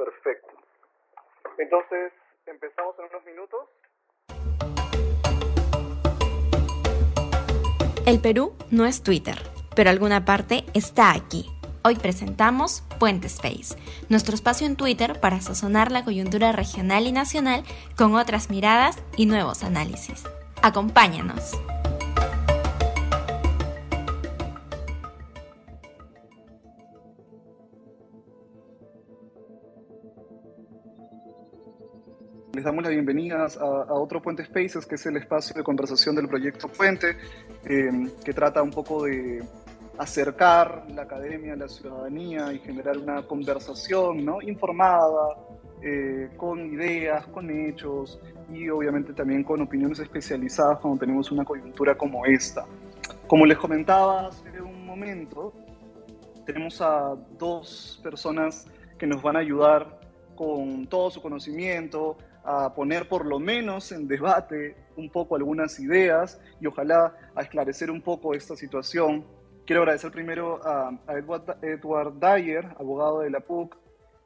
Perfecto. Entonces, empezamos en unos minutos. El Perú no es Twitter, pero alguna parte está aquí. Hoy presentamos Puente Space, nuestro espacio en Twitter para sazonar la coyuntura regional y nacional con otras miradas y nuevos análisis. Acompáñanos. Les damos las bienvenidas a, otro Puente Spaces, que es el espacio de conversación del proyecto Puente, eh, que trata un poco de acercar la academia a la ciudadanía y generar una conversación ¿no? informada, eh, con ideas, con hechos y obviamente también con opiniones especializadas cuando tenemos una coyuntura como esta. Como les comentaba hace un momento, tenemos a dos personas que nos van a ayudar con todo su conocimiento a poner por lo menos en debate un poco algunas ideas y ojalá a esclarecer un poco esta situación Quiero agradecer primero a, Edward, Dyer, abogado de la PUC,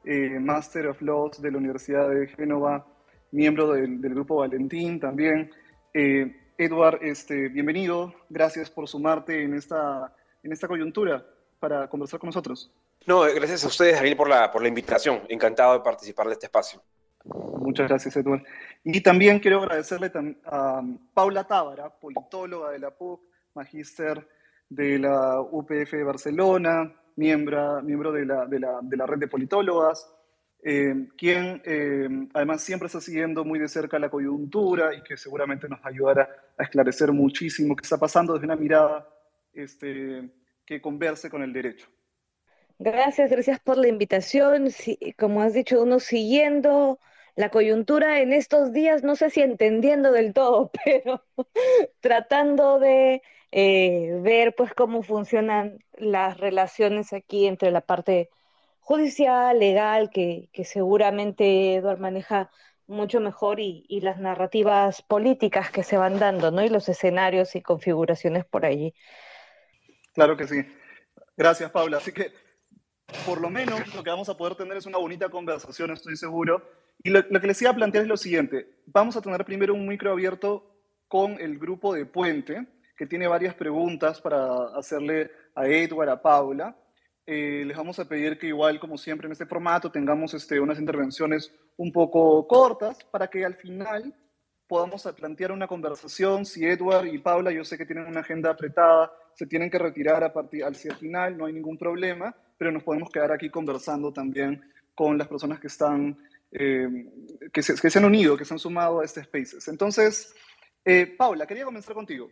eh, Master of Laws de la Universidad de Génova, miembro del, Grupo Valentín también. Eh, Edward, este, bienvenido. Gracias por sumarte en esta, en esta coyuntura para conversar con nosotros. No, gracias a ustedes, Ariel, por la, por la invitación. Encantado de participar de este espacio. Muchas gracias, Edward. Y también quiero agradecerle a Paula Tábara, politóloga de la PUC, magíster de la UPF de Barcelona, miembro, miembro de, la, de, la, de la red de politólogas, eh, quien eh, además siempre está siguiendo muy de cerca la coyuntura y que seguramente nos ayudará a esclarecer muchísimo qué está pasando desde una mirada este, que converse con el derecho. Gracias, gracias por la invitación. como has dicho, uno siguiendo la coyuntura en estos días, no sé si entendiendo del todo, pero tratando de eh, ver pues cómo funcionan las relaciones aquí entre la parte judicial, legal, que, seguramente Eduard maneja mucho mejor y, las narrativas políticas que se van dando, ¿no? Y los escenarios y configuraciones por allí. Claro que sí. Gracias, Paula. Así que, por lo menos, lo que vamos a poder tener es una bonita conversación, estoy seguro. Y lo, que les iba a plantear es lo siguiente. Vamos a tener primero un micro abierto con el grupo de Puente, que tiene varias preguntas para hacerle a Edward, a Paula. Eh, les vamos a pedir que igual, como siempre en este formato, tengamos este, unas intervenciones un poco cortas para que al final podamos plantear una conversación. Si Edward y Paula, yo sé que tienen una agenda apretada, se tienen que retirar a partir hacia el final, no hay ningún problema, pero nos podemos quedar aquí conversando también con las personas que están, eh, que, se, han unido, que se han sumado a este Spaces. Entonces, eh, Paula, quería comenzar contigo.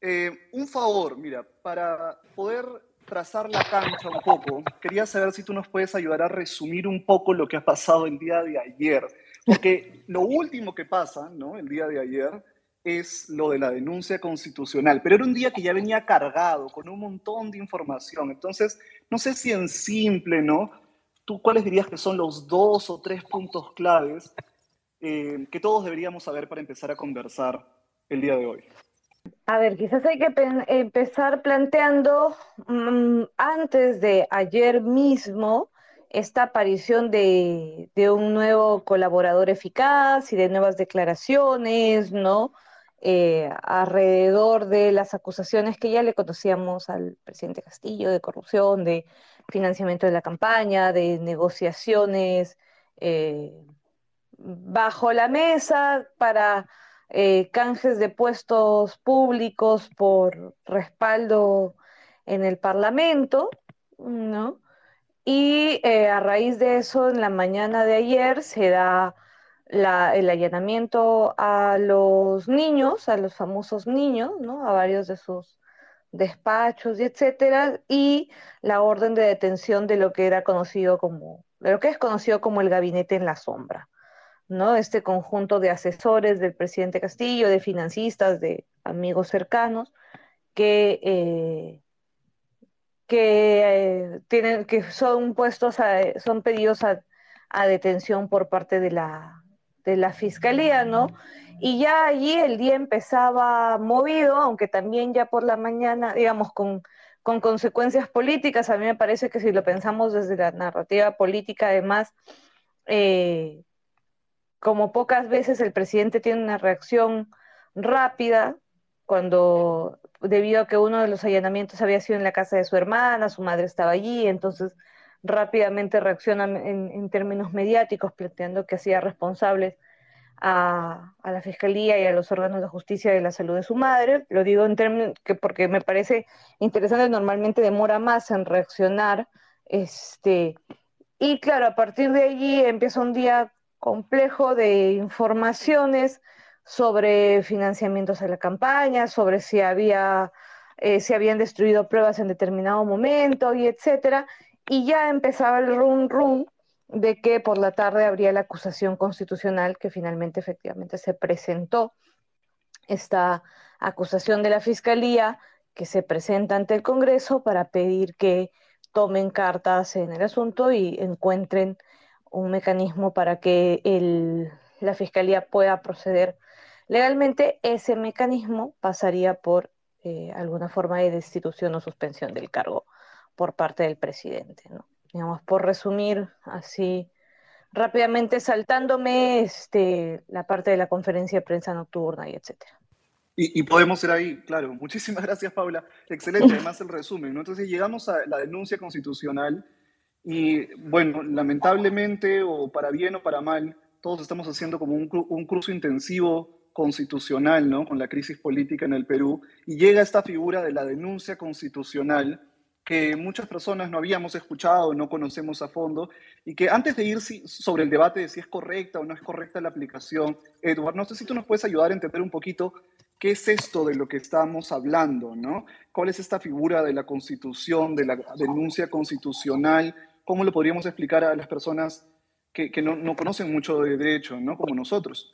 Eh, un favor, mira, para poder trazar la cancha un poco, quería saber si tú nos puedes ayudar a resumir un poco lo que ha pasado el día de ayer. Porque lo último que pasa, ¿no? El día de ayer es lo de la denuncia constitucional, pero era un día que ya venía cargado con un montón de información. Entonces, no sé si en simple, ¿no? ¿Tú cuáles dirías que son los dos o tres puntos claves eh, que todos deberíamos saber para empezar a conversar el día de hoy? A ver, quizás hay que empezar planteando mm, antes de ayer mismo esta aparición de, un nuevo colaborador eficaz y de nuevas declaraciones, ¿no? Eh, alrededor de las acusaciones que ya le conocíamos al presidente Castillo de corrupción, de financiamiento de la campaña, de negociaciones eh, bajo la mesa para eh, canjes de puestos públicos por respaldo en el Parlamento, ¿no? Y eh, a raíz de eso, en la mañana de ayer se da el allanamiento a los niños, a los famosos niños, ¿no? A varios de sus despachos y etcétera, y la orden de detención de lo que era conocido como, de lo que es conocido como el gabinete en la sombra. ¿no? Este conjunto de asesores del presidente Castillo, de financistas, de amigos cercanos, que, eh, que, eh, tienen, que son puestos son pedidos a, detención por parte de la, de la fiscalía, ¿no? Y ya allí el día empezaba movido, aunque también ya por la mañana, digamos, con, con consecuencias políticas, a mí me parece que si lo pensamos desde la narrativa política, además, eh, como pocas veces el presidente tiene una reacción rápida cuando debido a que uno de los allanamientos había sido en la casa de su hermana, su madre estaba allí, entonces rápidamente reacciona en, términos mediáticos, planteando que hacía responsables a, la Fiscalía y a los órganos de justicia de la salud de su madre. Lo digo en términos que porque me parece interesante, normalmente demora más en reaccionar. Este, y claro, a partir de allí empieza un día complejo de informaciones sobre financiamientos a la campaña, sobre si había eh, si habían destruido pruebas en determinado momento y etcétera, y ya empezaba el run run de que por la tarde habría la acusación constitucional que finalmente efectivamente se presentó esta acusación de la fiscalía que se presenta ante el Congreso para pedir que tomen cartas en el asunto y encuentren un mecanismo para que la fiscalía pueda proceder legalmente. Ese mecanismo pasaría por eh, alguna forma de destitución o suspensión del cargo por parte del presidente, ¿no? digamos, por resumir así rápidamente, saltándome este, la parte de la conferencia de prensa nocturna y etcétera. Y, podemos ir ahí, claro. Muchísimas gracias, Paula. Excelente, además el resumen. ¿no? Entonces llegamos a la denuncia constitucional y, bueno, lamentablemente, o para bien o para mal, todos estamos haciendo como un, un curso intensivo constitucional, ¿no? Con la crisis política en el Perú. Y llega esta figura de la denuncia constitucional que muchas personas no habíamos escuchado, no conocemos a fondo, y que antes de ir sobre el debate de si es correcta o no es correcta la aplicación, Eduardo, no sé si tú nos puedes ayudar a entender un poquito qué es esto de lo que estamos hablando, ¿no? ¿Cuál es esta figura de la constitución, de la denuncia constitucional? ¿Cómo lo podríamos explicar a las personas que, no, conocen mucho de derecho, ¿no? Como nosotros.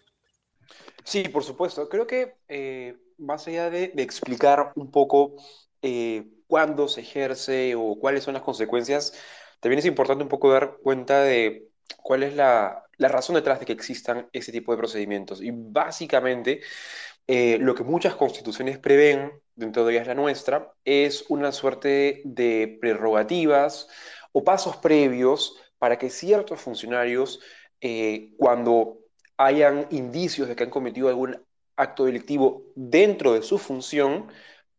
Sí, por supuesto. Creo que eh, más allá de, explicar un poco eh, cuándo se ejerce o cuáles son las consecuencias, también es importante un poco dar cuenta de cuál es la, razón detrás de que existan ese tipo de procedimientos. Y básicamente, eh, lo que muchas constituciones prevén, dentro de ellas la nuestra, es una suerte de prerrogativas o pasos previos para que ciertos funcionarios, eh, cuando hayan indicios de que han cometido algún acto delictivo dentro de su función,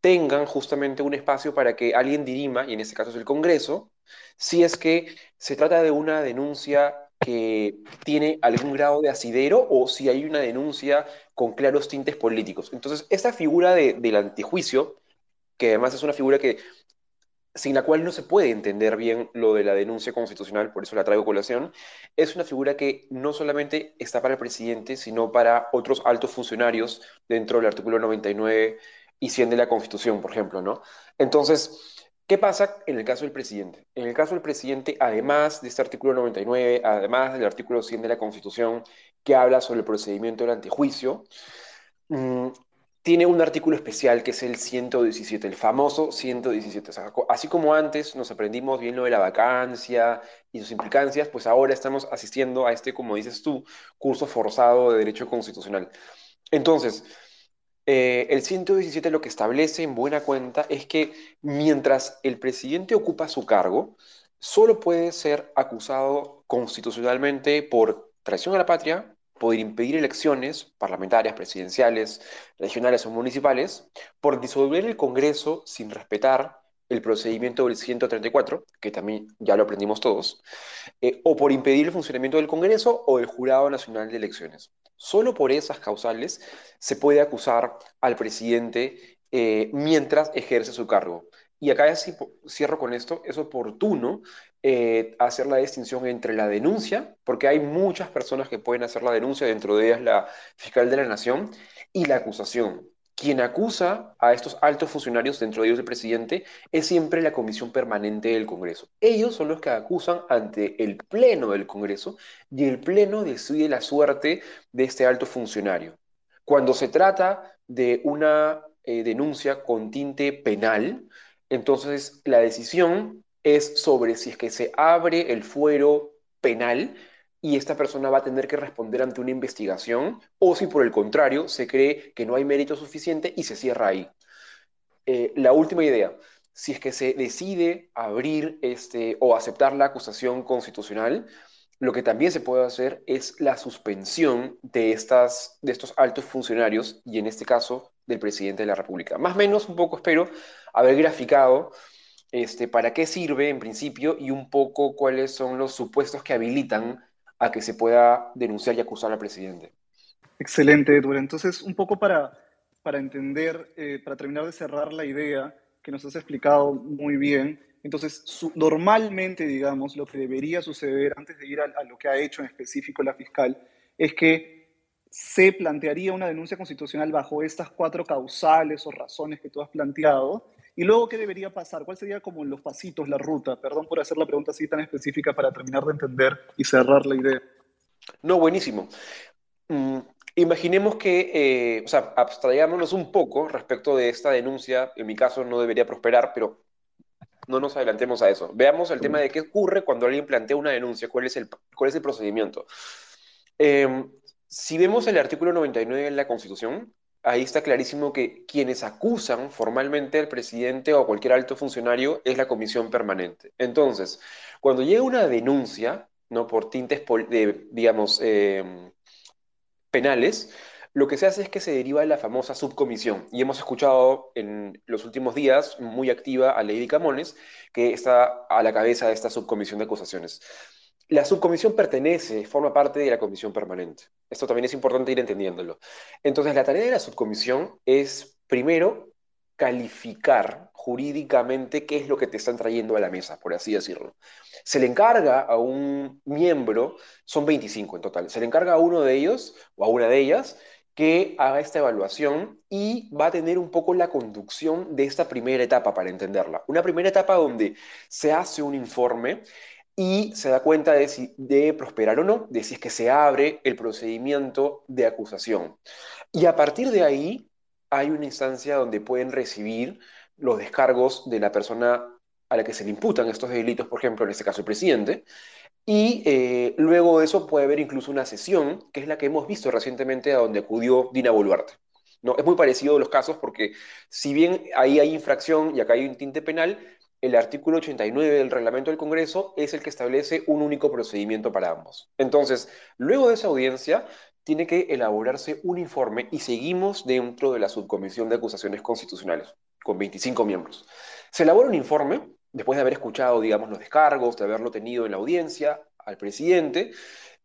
tengan justamente un espacio para que alguien dirima, y en este caso es el Congreso, si es que se trata de una denuncia que tiene algún grado de asidero o si hay una denuncia con claros tintes políticos. Entonces, esta figura del antijuicio, que además es una figura que sin la cual no se puede entender bien lo de la denuncia constitucional, por eso la traigo colación, es una figura que no solamente está para el presidente, sino para otros altos funcionarios dentro del artículo 99 y 100 de la Constitución, por ejemplo, ¿no? Entonces, ¿qué pasa en el caso del presidente? En el caso del presidente, además de este artículo 99, además del artículo 100 de la Constitución, que habla sobre el procedimiento del antejuicio, mm, tiene un artículo especial que es el 117, el famoso 117. así como antes nos aprendimos bien lo de la vacancia y sus implicancias, pues ahora estamos asistiendo a este, como dices tú, curso forzado de Derecho Constitucional. Entonces, eh, el 117 lo que establece en buena cuenta es que mientras el presidente ocupa su cargo, solo puede ser acusado constitucionalmente por traición a la patria, poder impedir elecciones parlamentarias, presidenciales, regionales o municipales, por disolver el Congreso sin respetar el procedimiento del 134, que también ya lo aprendimos todos, eh, o por impedir el funcionamiento del Congreso o del Jurado Nacional de Elecciones. Solo por esas causales se puede acusar al presidente eh, mientras ejerce su cargo. Y acá si cierro con esto, es oportuno eh, hacer la distinción entre la denuncia, porque hay muchas personas que pueden hacer la denuncia, dentro de ellas la fiscal de la Nación, y la acusación. Quien acusa a estos altos funcionarios, dentro de ellos el presidente, es siempre la Comisión Permanente del Congreso. Ellos son los que acusan ante el Pleno del Congreso y el Pleno decide la suerte de este alto funcionario. Cuando se trata de una eh, denuncia con tinte penal, entonces la decisión es sobre si es que se abre el fuero penal y esta persona va a tener que responder ante una investigación o si por el contrario se cree que no hay mérito suficiente y se cierra ahí. Eh, la última idea, si es que se decide abrir este, o aceptar la acusación constitucional, lo que también se puede hacer es la suspensión de, estas, de estos altos funcionarios y en este caso del presidente de la República. Más o menos un poco espero haber graficado este, para qué sirve en principio y un poco cuáles son los supuestos que habilitan a que se pueda denunciar y acusar al presidente. Excelente, Edward. Entonces, un poco para, para entender, eh, para terminar de cerrar la idea que nos has explicado muy bien, entonces, normalmente, digamos, lo que debería suceder antes de ir a, lo que ha hecho en específico la fiscal es que se plantearía una denuncia constitucional bajo estas cuatro causales o razones que tú has planteado. Y luego, ¿qué debería pasar? ¿Cuál sería como los pasitos, la ruta? Perdón por hacer la pregunta así tan específica para terminar de entender y cerrar la idea. No, buenísimo. Mm, imaginemos que, eh, o sea, abstrayámonos un poco respecto de esta denuncia. En mi caso no debería prosperar, pero no nos adelantemos a eso. Veamos el tema de qué ocurre cuando alguien plantea una denuncia, cuál es el, cuál es el procedimiento. Em, si vemos el artículo 99 de la Constitución, ahí está clarísimo que quienes acusan formalmente al presidente o a cualquier alto funcionario es la comisión permanente. Entonces, cuando llega una denuncia, ¿no? por tintes, de, digamos, em, penales, lo que se hace es que se deriva de la famosa subcomisión. Y hemos escuchado en los últimos días muy activa a Lady Camones, que está a la cabeza de esta subcomisión de acusaciones. La subcomisión pertenece, forma parte de la comisión permanente. Esto también es importante ir entendiéndolo. Entonces, la tarea de la subcomisión es, primero, calificar jurídicamente qué es lo que te están trayendo a la mesa, por así decirlo. Se le encarga a un miembro, son 25 en total, se le encarga a uno de ellos o a una de ellas que haga esta evaluación y va a tener un poco la conducción de esta primera etapa para entenderla. Una primera etapa donde se hace un informe y se da cuenta de si debe prosperar o no, de si es que se abre el procedimiento de acusación. Y a partir de ahí hay una instancia donde pueden recibir los descargos de la persona a la que se le imputan estos delitos, por ejemplo, en este caso el presidente, y eh, luego de eso puede haber incluso una sesión, que es la que hemos visto recientemente a donde acudió Dina Boluarte. ¿no? Es muy parecido los casos porque si bien ahí hay infracción y acá hay un tinte penal, el artículo 89 del reglamento del Congreso es el que establece un único procedimiento para ambos. Entonces, luego de esa audiencia, tiene que elaborarse un informe y seguimos dentro de la subcomisión de acusaciones constitucionales, con 25 miembros. Se elabora un informe después de haber escuchado, digamos, los descargos, de haberlo tenido en la audiencia al presidente,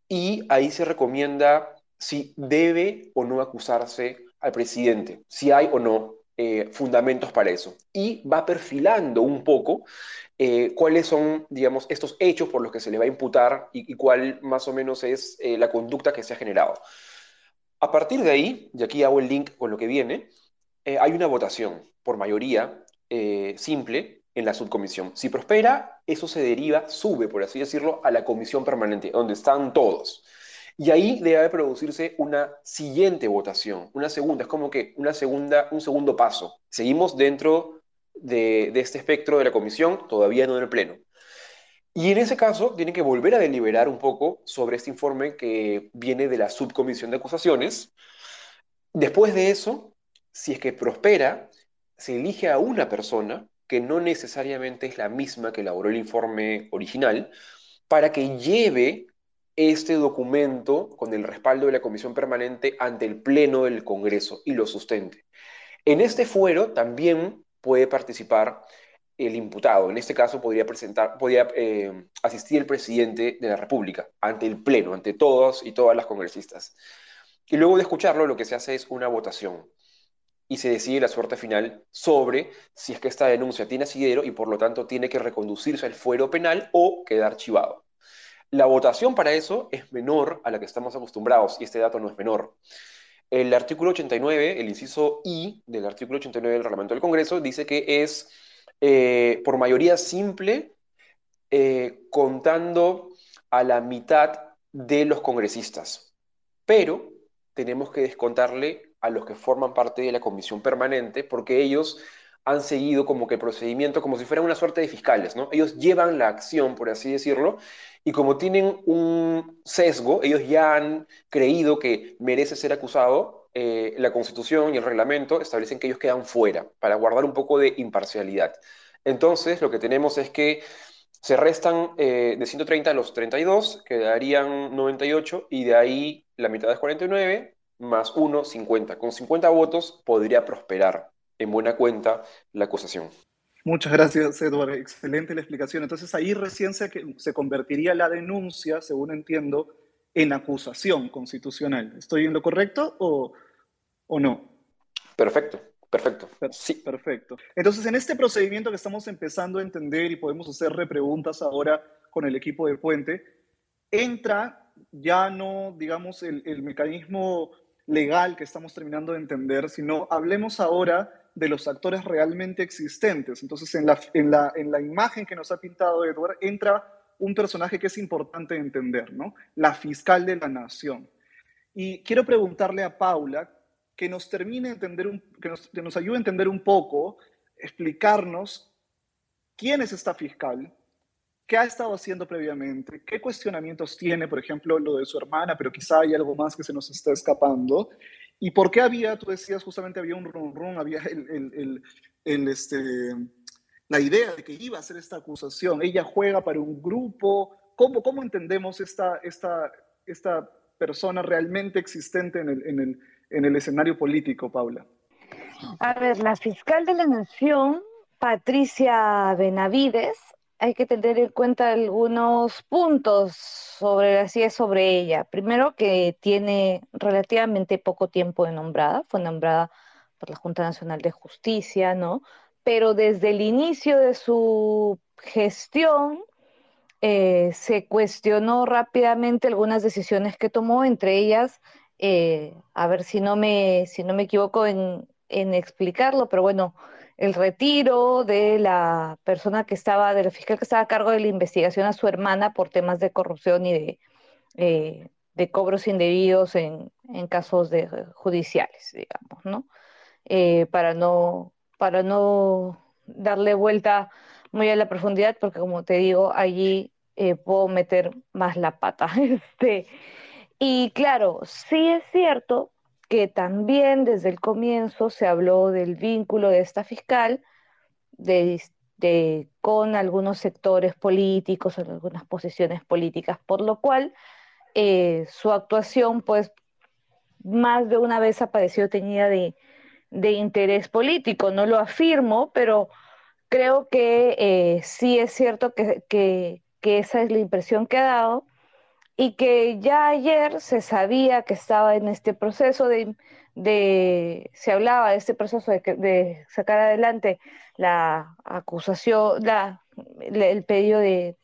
y ahí se recomienda si debe o no acusarse al presidente, si hay o no eh, fundamentos para eso. Y va perfilando un poco eh, cuáles son, digamos, estos hechos por los que se le va a imputar y, cuál más o menos es eh, la conducta que se ha generado. A partir de ahí, y aquí hago el link con lo que viene, hay una votación por mayoría simple en la subcomisión. Si prospera, eso se deriva, sube, por así decirlo, a la comisión permanente, donde están todos. Y ahí debe producirse una siguiente votación, una segunda, es como que una segunda, un segundo paso. Seguimos dentro de, de este espectro de la comisión, todavía no en el pleno. Y en ese caso, tiene que volver a deliberar un poco sobre este informe que viene de la subcomisión de acusaciones. Después de eso, si es que prospera, se elige a una persona que no necesariamente es la misma que elaboró el informe original, para que lleve este documento con el respaldo de la Comisión Permanente ante el Pleno del Congreso y lo sustente. En este fuero también puede participar el imputado. En este caso podría, presentar, podría eh, asistir el presidente de la República ante el Pleno, ante todos y todas las congresistas. Y luego de escucharlo, lo que se hace es una votación y se decide la suerte final sobre si es que esta denuncia tiene asidero y por lo tanto tiene que reconducirse al fuero penal o quedar archivado. La votación para eso es menor a la que estamos acostumbrados y este dato no es menor. El artículo 89, el inciso I del artículo 89 del reglamento del Congreso dice que es eh, por mayoría simple eh, contando a la mitad de los congresistas, pero tenemos que descontarle a los que forman parte de la comisión permanente, porque ellos han seguido como que el procedimiento como si fueran una suerte de fiscales, ¿no? Ellos llevan la acción, por así decirlo, y como tienen un sesgo, ellos ya han creído que merece ser acusado, eh, la Constitución y el reglamento establecen que ellos quedan fuera, para guardar un poco de imparcialidad. Entonces, lo que tenemos es que Se restan eh, de 130 a los 32, quedarían 98, y de ahí la mitad es 49, más 1, 50. Con 50 votos podría prosperar en buena cuenta la acusación. Muchas gracias, Eduardo. Excelente la explicación. Entonces ahí recién se, se convertiría la denuncia, según entiendo, en acusación constitucional. ¿Estoy en lo correcto o, o no? Perfecto, perfecto. Sí. Perfecto. Entonces, en este procedimiento que estamos empezando a entender y podemos hacer repreguntas ahora con el equipo de Puente, entra ya no, digamos, el, el mecanismo legal que estamos terminando de entender, sino hablemos ahora de los actores realmente existentes. Entonces, en la, en la, en la imagen que nos ha pintado Edward, entra un personaje que es importante entender, ¿no? La fiscal de la nación. Y quiero preguntarle a Paula que nos termine de entender, un, que, nos, que nos ayude a entender un poco, explicarnos quién es esta fiscal, qué ha estado haciendo previamente, qué cuestionamientos tiene, por ejemplo, lo de su hermana, pero quizá hay algo más que se nos está escapando, ¿Y por qué había, tú decías justamente había un rum rum, había el, este, la idea de que iba a hacer esta acusación? Ella juega para un grupo. ¿Cómo, cómo entendemos esta, esta, esta persona realmente existente en el, en, el, en el escenario político, Paula? A ver, la fiscal de la Nación, Patricia Benavides, hay que tener en cuenta algunos puntos sobre así es sobre ella. Primero que tiene relativamente poco tiempo de nombrada, fue nombrada por la Junta Nacional de Justicia, ¿no? Pero desde el inicio de su gestión eh, se cuestionó rápidamente algunas decisiones que tomó, entre ellas, eh, a ver si no me, si no me equivoco en, en explicarlo, pero bueno, el retiro de la persona que estaba, de la fiscal que estaba a cargo de la investigación a su hermana por temas de corrupción y de, eh, de cobros indebidos en, en casos de, judiciales, digamos, ¿no? Eh, para no para no darle vuelta muy a la profundidad, porque como te digo, allí eh, puedo meter más la pata. Este, y claro, sí es cierto que también desde el comienzo se habló del vínculo de esta fiscal de, con algunos sectores políticos, algunas posiciones políticas, por lo cual eh, su actuación, pues, más de una vez ha parecido teñida de, interés político. No lo afirmo, pero creo que eh, sí es cierto que, que, esa es la impresión que ha dado y que ya ayer se sabía que estaba en este proceso de, se hablaba de este proceso de, sacar adelante la acusación, la, el pedido de,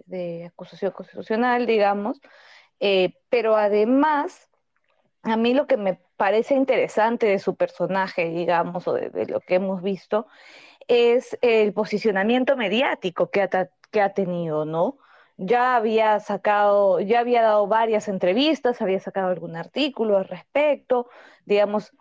acusación constitucional, digamos, eh, pero además, a mí lo que me parece interesante de su personaje, digamos, o de, lo que hemos visto, es el posicionamiento mediático que ha, que ha tenido, ¿no? Ya había sacado, ya había dado varias entrevistas, había sacado algún artículo al respecto, digamos,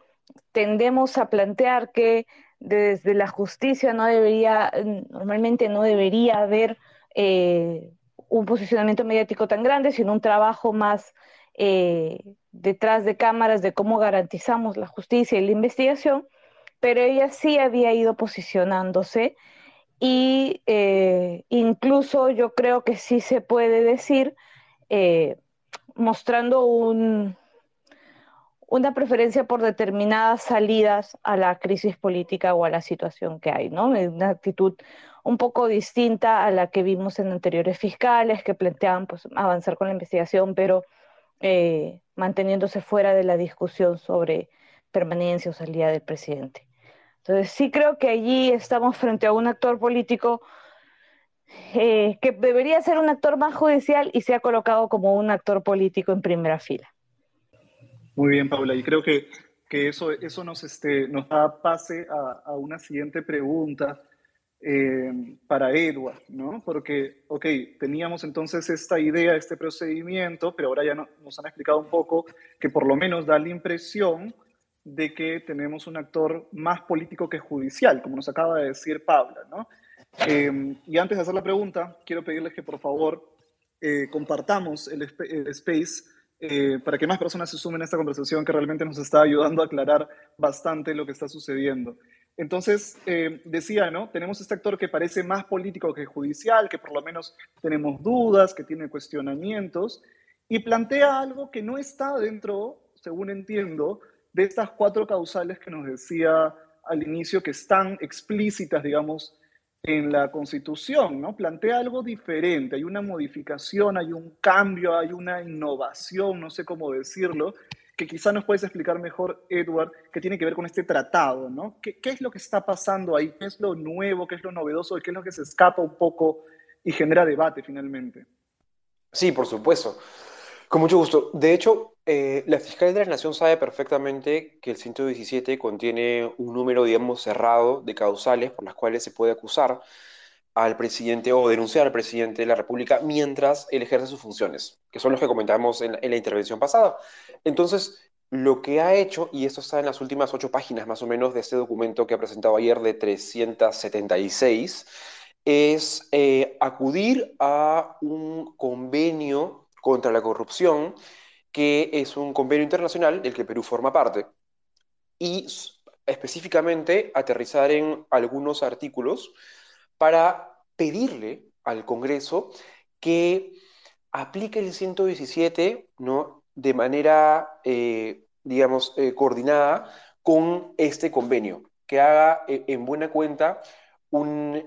tendemos a plantear que desde la justicia no debería, normalmente no debería haber eh, un posicionamiento mediático tan grande, sino un trabajo más eh, detrás de cámaras de cómo garantizamos la justicia y la investigación, pero ella sí había ido posicionándose y eh, incluso yo creo que sí se puede decir, eh, mostrando un, una preferencia por determinadas salidas a la crisis política o a la situación que hay, ¿no? Una actitud un poco distinta a la que vimos en anteriores fiscales que planteaban pues, avanzar con la investigación, pero eh, manteniéndose fuera de la discusión sobre permanencia o salida del presidente. Entonces sí creo que allí estamos frente a un actor político eh, que debería ser un actor más judicial y se ha colocado como un actor político en primera fila. Muy bien, Paula, y creo que, que eso, eso nos, este, nos da pase a, a una siguiente pregunta eh, para Edward, ¿no? Porque, ok, teníamos entonces esta idea, este procedimiento, pero ahora ya nos han explicado un poco que por lo menos da la impresión de que tenemos un actor más político que judicial, como nos acaba de decir Paula. ¿no? Eh, y antes de hacer la pregunta, quiero pedirles que por favor eh, compartamos el, space eh, para que más personas se sumen a esta conversación que realmente nos está ayudando a aclarar bastante lo que está sucediendo. Entonces, decía, ¿no? Tenemos este actor que parece más político que judicial, que por lo menos tenemos dudas, que tiene cuestionamientos, y plantea algo que no está dentro, según entiendo, de estas cuatro causales que nos decía al inicio, que están explícitas, digamos, en la Constitución, ¿no? Plantea algo diferente, hay una modificación, hay un cambio, hay una innovación, no sé cómo decirlo, que quizá nos puedes explicar mejor, Edward, que tiene que ver con este tratado, ¿no? ¿Qué, es lo que está pasando ahí? ¿Qué es lo nuevo? ¿Qué es lo novedoso? ¿Qué es lo que se escapa un poco y genera debate finalmente? Sí, por supuesto. Con mucho gusto. De hecho, eh, la Fiscalía de la Nación sabe perfectamente que el 117 contiene un número, digamos, cerrado de causales por las cuales se puede acusar al presidente o denunciar al presidente de la República mientras él ejerce sus funciones, que son los que comentamos en, la intervención pasada. Entonces, lo que ha hecho, y esto está en las últimas ocho páginas más o menos de este documento que ha presentado ayer de 376, es eh, acudir a un convenio contra la corrupción, que es un convenio internacional del que Perú forma parte, y específicamente aterrizar en algunos artículos para pedirle al Congreso que aplique el 117 ¿no? de manera, eh, digamos, eh, coordinada con este convenio, que haga eh, en buena cuenta un,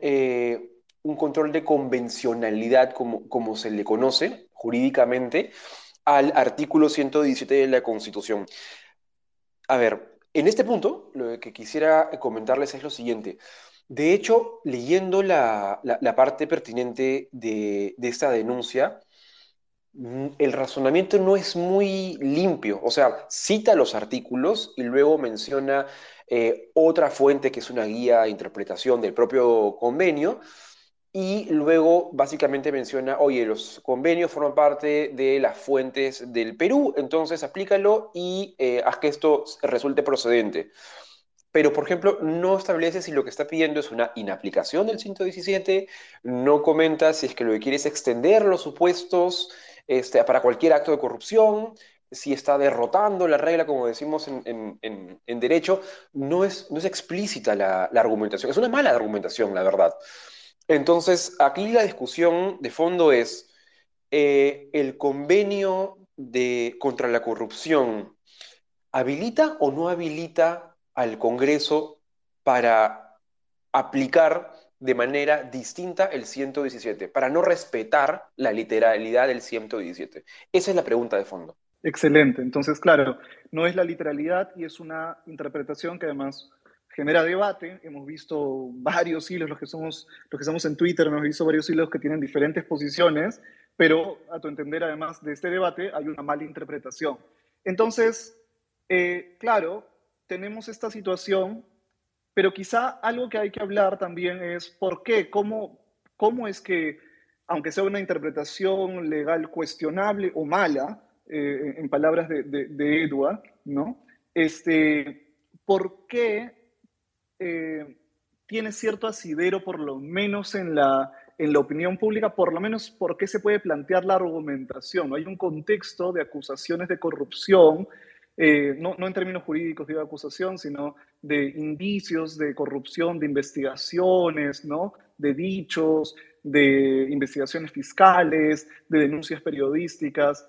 un, control de convencionalidad, como, como se le conoce jurídicamente, al artículo 117 de la Constitución. A ver, en este punto, lo que quisiera comentarles es lo siguiente. De hecho, leyendo la, parte pertinente de, esta denuncia, mm, el razonamiento no es muy limpio. O sea, cita los artículos y luego menciona eh, otra fuente que es una guía de interpretación del propio convenio. Y luego básicamente menciona, oye, los convenios forman parte de las fuentes del Perú, entonces aplícalo y eh, haz que esto resulte procedente pero por ejemplo no establece si lo que está pidiendo es una inaplicación del 117, no comenta si es que lo que quiere es extender los supuestos este, para cualquier acto de corrupción, si está derrotando la regla, como decimos en, derecho, no es, no es explícita la, argumentación, es una mala argumentación, la verdad. Entonces, aquí la discusión de fondo es, eh, ¿el convenio de, contra la corrupción habilita o no habilita al Congreso para aplicar de manera distinta el 117, para no respetar la literalidad del 117? Esa es la pregunta de fondo. Excelente. Entonces, claro, no es la literalidad y es una interpretación que además genera debate. Hemos visto varios hilos, los que somos, los que estamos en Twitter, hemos visto varios hilos que tienen diferentes posiciones, pero a tu entender, además de este debate, hay una mala interpretación. Entonces, eh, claro, tenemos esta situación, pero quizá algo que hay que hablar también es por qué, cómo, cómo es que, aunque sea una interpretación legal cuestionable o mala, eh, en palabras de, de, Edward, ¿no? Este, ¿Por qué eh, tiene cierto asidero, por lo menos en la, en la opinión pública, por lo menos por qué se puede plantear la argumentación? ¿no? Hay un contexto de acusaciones de corrupción eh, no, en términos jurídicos de acusación, sino de indicios de corrupción, de investigaciones, ¿no? de dichos, de investigaciones fiscales, de denuncias periodísticas.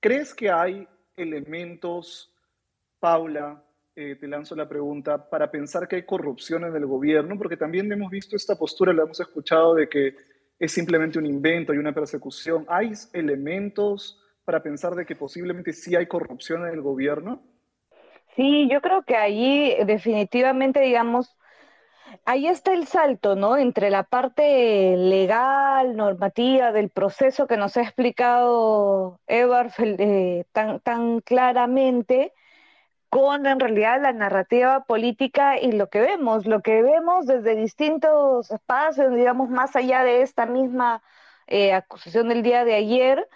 ¿Crees que hay elementos, Paula, eh, te lanzo la pregunta, para pensar que hay corrupción en el gobierno? Porque también hemos visto esta postura, la hemos escuchado, de que es simplemente un invento y una persecución. ¿Hay elementos para pensar de que posiblemente sí hay corrupción en el gobierno? Sí, yo creo que allí definitivamente, digamos, ahí está el salto, ¿no? Entre la parte legal, normativa del proceso que nos ha explicado Edward eh, tan, tan claramente, con en realidad la narrativa política y lo que vemos, lo que vemos desde distintos espacios, digamos, más allá de esta misma eh, acusación del día de ayer,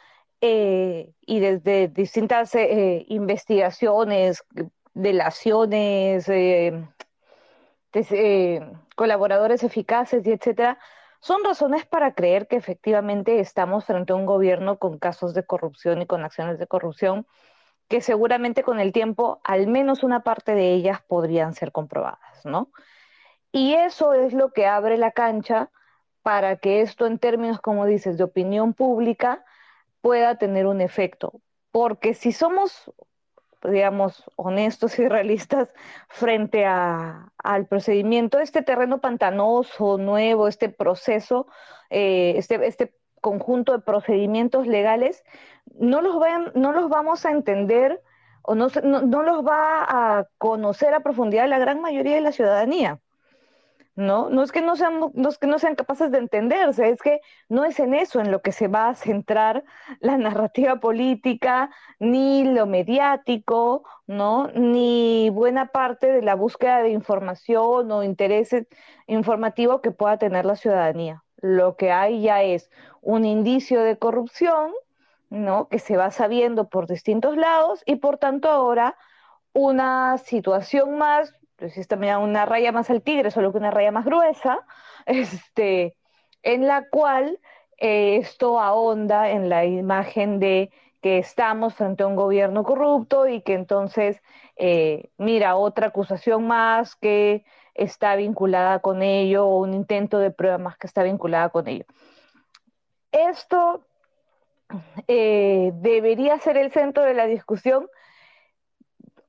eh, y desde distintas eh, investigaciones, delaciones, eh, colaboradores eficaces y etcétera, son razones para creer que efectivamente estamos frente a un gobierno con casos de corrupción y con acciones de corrupción que seguramente con el tiempo al menos una parte de ellas podrían ser comprobadas, ¿no? Y eso es lo que abre la cancha para que esto en términos, como dices, de opinión pública pueda tener un efecto. Porque si somos, digamos, honestos y realistas frente al procedimiento, este terreno pantanoso, nuevo, este proceso, eh, este, este conjunto de procedimientos legales, no los, no los vamos a entender o no, no, los va a conocer a profundidad la gran mayoría de la ciudadanía. ¿no? No es que no sean, no que no sean capaces de entenderse, es que no es en eso en lo que se va a centrar la narrativa política, ni lo mediático, ¿no? Ni buena parte de la búsqueda de información o interés informativo que pueda tener la ciudadanía. Lo que hay ya es un indicio de corrupción, ¿no? Que se va sabiendo por distintos lados y por tanto ahora una situación más, pues esta me da una raya más al tigre, solo que una raya más gruesa, este, en la cual eh, esto ahonda en la imagen de que estamos frente a un gobierno corrupto y que entonces, eh, mira, otra acusación más que está vinculada con ello o un intento de prueba más que está vinculada con ello. Esto eh, debería ser el centro de la discusión.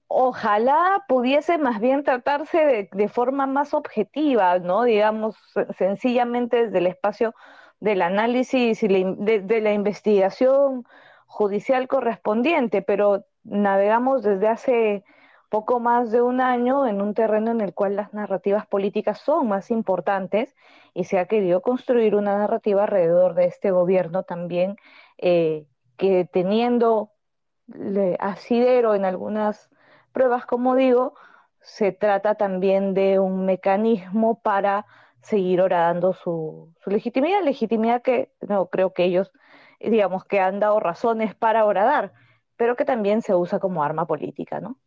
Ojalá pudiese más bien tratarse de, forma más objetiva, ¿no? Digamos, sencillamente desde el espacio del análisis y de la investigación judicial correspondiente, pero navegamos desde hace poco más de un año en un terreno en el cual las narrativas políticas son más importantes y se ha querido construir una narrativa alrededor de este gobierno también eh, que teniendo asidero en algunas pruebas, como digo, se trata también de un mecanismo para seguir orando su, su legitimidad, legitimidad que no creo que ellos, digamos, que han dado razones para oradar, pero que también se usa como arma política, ¿no?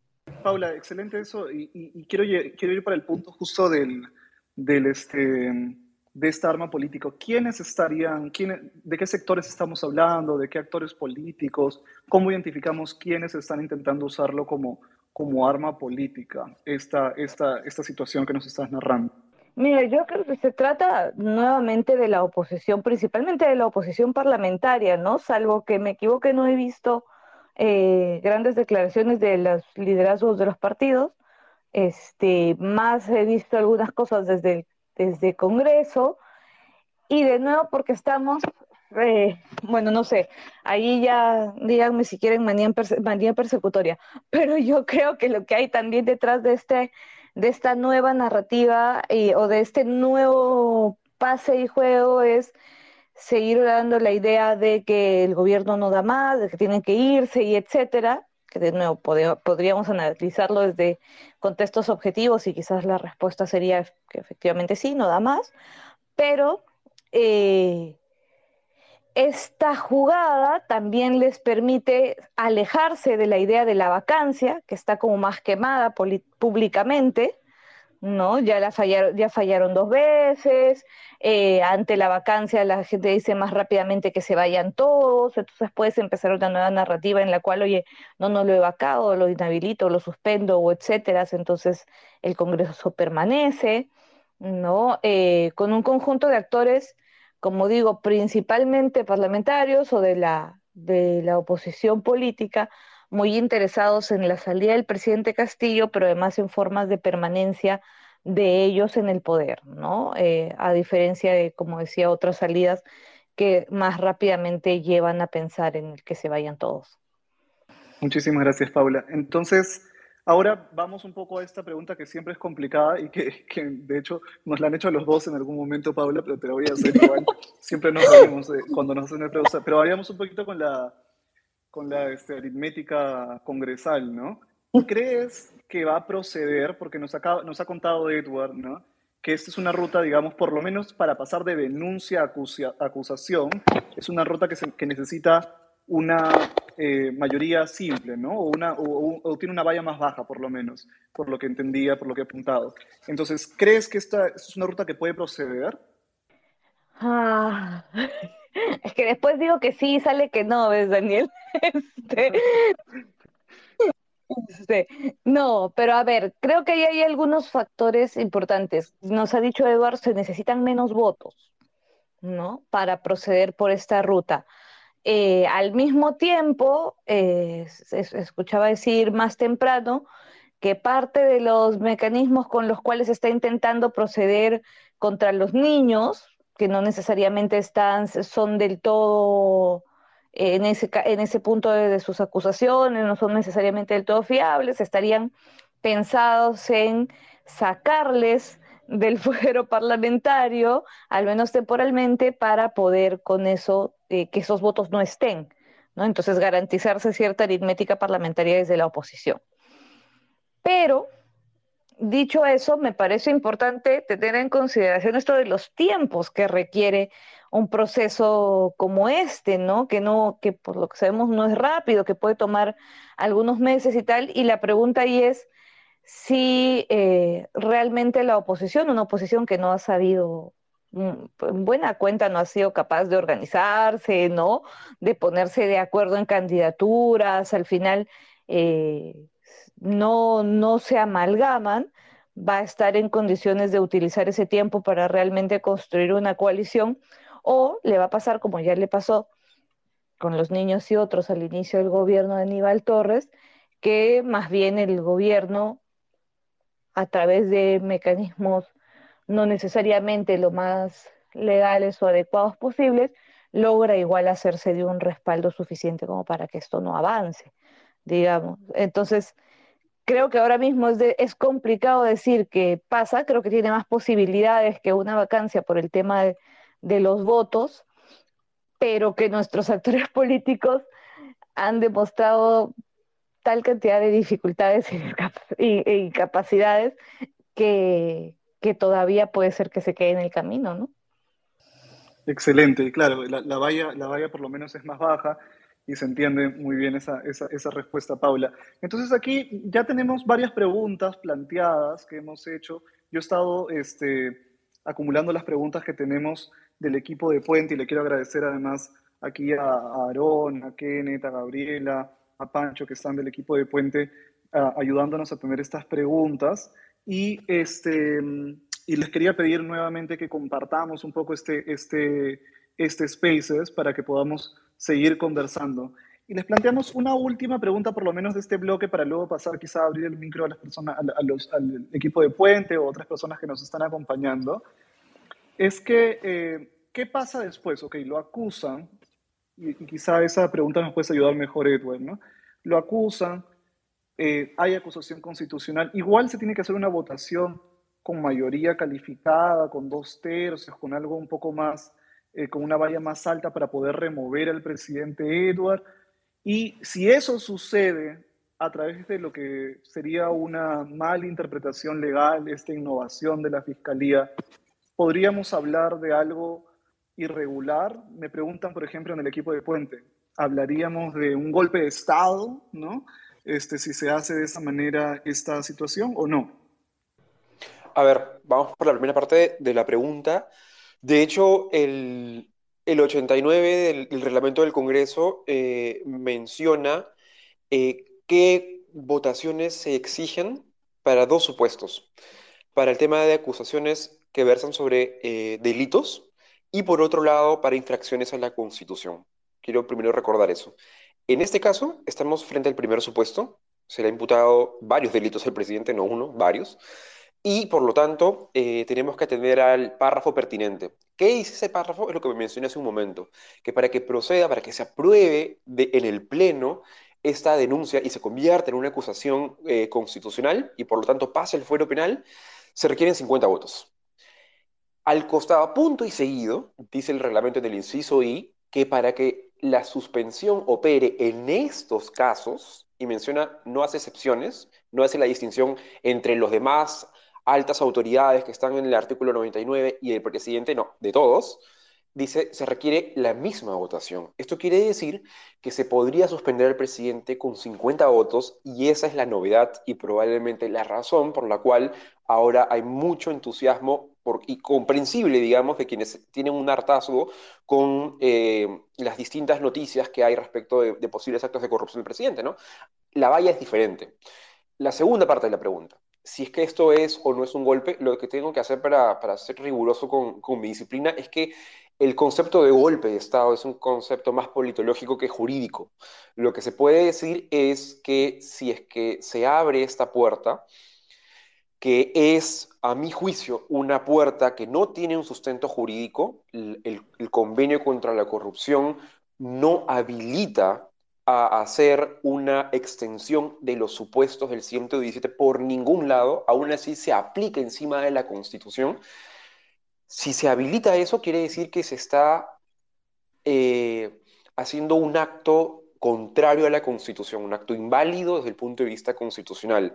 Paula, excelente eso. Y, quiero, quiero, ir para el punto justo del, del este, de esta arma política. ¿Quiénes estarían, de qué sectores estamos hablando, de qué actores políticos? ¿Cómo identificamos quiénes están intentando usarlo como, como arma política, esta, esta, esta situación que nos estás narrando? Mira, yo creo que se trata nuevamente de la oposición, principalmente de la oposición parlamentaria, ¿no? Salvo que me equivoque, no he visto eh, grandes declaraciones de los liderazgos de los partidos. Este, más he visto algunas cosas desde, desde Congreso. Y de nuevo, porque estamos, eh, bueno, no sé, ahí ya díganme si quieren manía, manía persecutoria, pero yo creo que lo que hay también detrás de, este, de esta nueva narrativa o de este nuevo pase y juego es seguir dando la idea de que el gobierno no da más, de que tienen que irse y etcétera, que de nuevo podríamos analizarlo desde contextos objetivos y quizás la respuesta sería que efectivamente sí, no da más, pero eh, esta jugada también les permite alejarse de la idea de la vacancia, que está como más quemada públicamente, ¿no? Ya, la fallaron, ya fallaron dos veces, eh, ante la vacancia la gente dice más rápidamente que se vayan todos, entonces puedes empezar una nueva narrativa en la cual, oye, no, no lo he vacado, lo inhabilito, lo suspendo, o etcétera, entonces el Congreso permanece, ¿no? Eh, con un conjunto de actores, como digo, principalmente parlamentarios o de la, de la oposición política, muy interesados en la salida del presidente Castillo, pero además en formas de permanencia de ellos en el poder, ¿no? Eh, a diferencia de, como decía, otras salidas que más rápidamente llevan a pensar en el que se vayan todos. Muchísimas gracias, Paula. Entonces, ahora vamos un poco a esta pregunta que siempre es complicada y que, que de hecho nos la han hecho los dos en algún momento, Paula, pero te la voy a hacer igual. siempre nos vemos cuando nos hacen la pregunta, pero vayamos un poquito con la, con la este, aritmética congresal, ¿no? ¿Crees que va a proceder, porque nos, nos ha contado Edward, ¿no? que esta es una ruta, digamos, por lo menos para pasar de denuncia a acusación, es una ruta que, que necesita una eh, mayoría simple, ¿no? O, una, o, tiene una valla más baja, por lo menos, por lo que entendía, por lo que he apuntado. Entonces, ¿crees que esta, esta es una ruta que puede proceder? Ah, es que después digo que sí, sale que no, ¿ves, Daniel? Este, No, pero a ver, creo que ahí hay algunos factores importantes. Nos ha dicho Eduardo, se necesitan menos votos, ¿no? Para proceder por esta ruta. Eh, al mismo tiempo, eh, escuchaba decir más temprano que parte de los mecanismos con los cuales se está intentando proceder contra los niños, que no necesariamente están, son del todo en ese, en ese punto de, sus acusaciones, no son necesariamente del todo fiables, estarían pensados en sacarles del fuero parlamentario, al menos temporalmente, para poder con eso, eh, que esos votos no estén, ¿no? Entonces garantizarse cierta aritmética parlamentaria desde la oposición. Pero, dicho eso, me parece importante tener en consideración esto de los tiempos que requiere un proceso como este, ¿no? Que no, que por lo que sabemos no es rápido, que puede tomar algunos meses y tal. Y la pregunta ahí es si eh, realmente la oposición, una oposición que no ha sabido, mm, en buena cuenta no ha sido capaz de organizarse, ¿no? De ponerse de acuerdo en candidaturas, al final eh, no, no se amalgaman, va a estar en condiciones de utilizar ese tiempo para realmente construir una coalición o le va a pasar como ya le pasó con los niños y otros al inicio del gobierno de Aníbal Torres, que más bien el gobierno, a través de mecanismos no necesariamente lo más legales o adecuados posibles, logra igual hacerse de un respaldo suficiente como para que esto no avance, digamos. Entonces, creo que ahora mismo es, complicado decir que pasa, creo que tiene más posibilidades que una vacancia por el tema de, los votos, pero que nuestros actores políticos han demostrado tal cantidad de dificultades y, incapacidades que, todavía puede ser que se quede en el camino, ¿no? Excelente, claro, la, la, valla, la valla por lo menos es más baja y se entiende muy bien esa, esa, esa, respuesta, Paula. Entonces aquí ya tenemos varias preguntas planteadas que hemos hecho. Yo he estado este, acumulando las preguntas que tenemos del equipo de Puente y le quiero agradecer además aquí a, Aarón, a Kenneth, a Gabriela, a Pancho que están del equipo de Puente ayudándonos a tener estas preguntas. Y, este, y les quería pedir nuevamente que compartamos un poco este, este, este Spaces para que podamos seguir conversando. Y les planteamos una última pregunta, por lo menos de este bloque, para luego pasar quizá a abrir el micro a las personas, al equipo de Puente o otras personas que nos están acompañando es que, eh, ¿qué pasa después? Ok, lo acusan, y, quizá esa pregunta nos puede ayudar mejor, Edward, ¿no? Lo acusan, eh, hay acusación constitucional, igual se tiene que hacer una votación con mayoría calificada, con dos tercios, con algo un poco más, eh, con una valla más alta para poder remover al presidente Edward. Y si eso sucede a través de lo que sería una mala interpretación legal, esta innovación de la Fiscalía, podríamos hablar de algo irregular. Me preguntan, por ejemplo, en el equipo de Puente, ¿hablaríamos de un golpe de Estado, ¿no? Este, si se hace de esa manera esta situación o no? A ver, vamos por la primera parte de la pregunta. De hecho, el, el 89 del, reglamento del Congreso eh, menciona eh, qué votaciones se exigen para dos supuestos. Para el tema de acusaciones que versan sobre eh, delitos y por otro lado para infracciones a la Constitución. Quiero primero recordar eso. En este caso, estamos frente al primer supuesto. Se le ha imputado varios delitos al presidente, no uno, varios. Y por lo tanto, eh, tenemos que atender al párrafo pertinente. ¿Qué dice ese párrafo? Es lo que me mencioné hace un momento. Que para que proceda, para que se apruebe en el Pleno esta denuncia y se convierta en una acusación eh, constitucional y por lo tanto pase el fuero penal, se requieren 50 votos. Al costado, punto y seguido, dice el reglamento del inciso I, que para que la suspensión opere en estos casos, y menciona, no hace excepciones, no hace la distinción entre los demás altas autoridades que están en el artículo 99 y el presidente, no, de todos, dice, se requiere la misma votación. Esto quiere decir que se podría suspender al presidente con 50 votos y esa es la novedad y probablemente la razón por la cual ahora hay mucho entusiasmo y comprensible, digamos, de quienes tienen un hartazgo con eh, las distintas noticias que hay respecto de, posibles actos de corrupción del presidente, ¿no? la valla es diferente. La segunda parte de la pregunta, si es que esto es o no es un golpe, lo que tengo que hacer para, para ser riguroso con, con mi disciplina es que el concepto de golpe de Estado es un concepto más politológico que jurídico. Lo que se puede decir es que si es que se abre esta puerta, que es, a mi juicio, una puerta que no tiene un sustento jurídico, el, convenio contra la corrupción no habilita a hacer una extensión de los supuestos del 117 por ningún lado, aún así se aplica encima de la Constitución. Si se habilita eso, quiere decir que se está eh, haciendo un acto contrario a la Constitución, un acto inválido desde el punto de vista constitucional.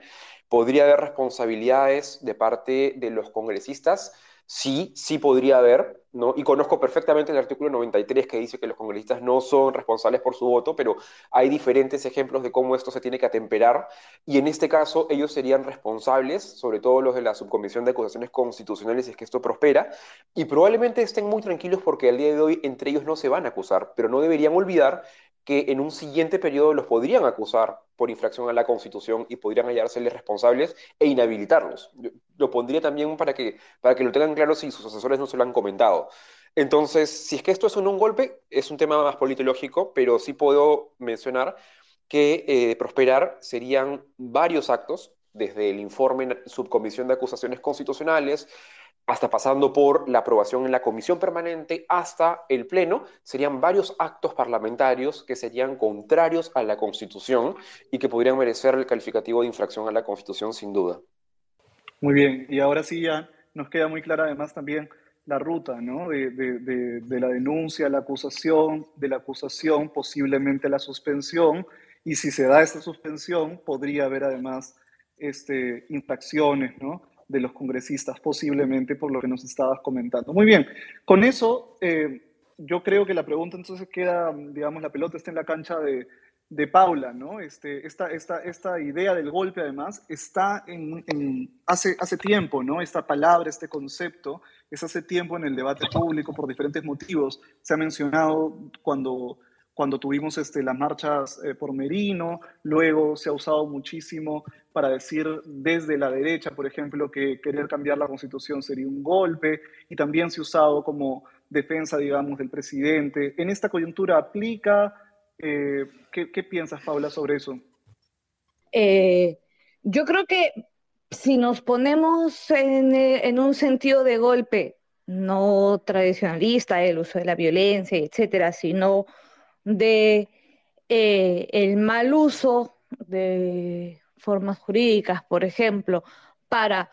¿Podría haber responsabilidades de parte de los congresistas? Sí, sí podría haber. Y conozco perfectamente el artículo 93 que dice que los congresistas no son responsables por su voto, pero hay diferentes ejemplos de cómo esto se tiene que atemperar, y en este caso ellos serían responsables, sobre todo los de la Subcomisión de Acusaciones Constitucionales, si es que esto prospera, y probablemente estén muy tranquilos porque al día de hoy entre ellos no se van a acusar, pero no deberían olvidar que en un siguiente periodo los podrían acusar por infracción a la Constitución y podrían hallárseles responsables e inhabilitarlos. lo pondría también para que, para que lo tengan claro si sus asesores no se lo han comentado. Entonces, si es que esto es un, golpe, es un tema más politológico, pero sí puedo mencionar que eh, prosperar serían varios actos, desde el informe subcomisión de acusaciones constitucionales, hasta pasando por la aprobación en la comisión permanente hasta el pleno, serían varios actos parlamentarios que serían contrarios a la Constitución y que podrían merecer el calificativo de infracción a la Constitución sin duda. Muy bien, y ahora sí ya nos queda muy clara además también la ruta ¿no? de, de, la denuncia, la acusación, de la acusación, posiblemente la suspensión, y si se da esa suspensión, podría haber además este, infracciones, ¿no? De los congresistas, posiblemente por lo que nos estabas comentando. Muy bien, con eso eh, yo creo que la pregunta entonces queda, digamos, la pelota está en la cancha de, de Paula, ¿no? Este, esta, esta, esta idea del golpe, además, está en, hace, hace tiempo, ¿no? Esta palabra, este concepto, es hace tiempo en el debate público por diferentes motivos. Se ha mencionado cuando cuando tuvimos este, las marchas eh, por Merino, luego se ha usado muchísimo para decir desde la derecha, por ejemplo, que querer cambiar la constitución sería un golpe, y también se ha usado como defensa, digamos, del presidente. ¿En esta coyuntura aplica? Eh, ¿qué, piensas, Paula, sobre eso? Eh, yo creo que si nos ponemos en, en un sentido de golpe, no tradicionalista, el uso de la violencia, etcétera, sino de eh, el mal uso de formas jurídicas, por ejemplo, para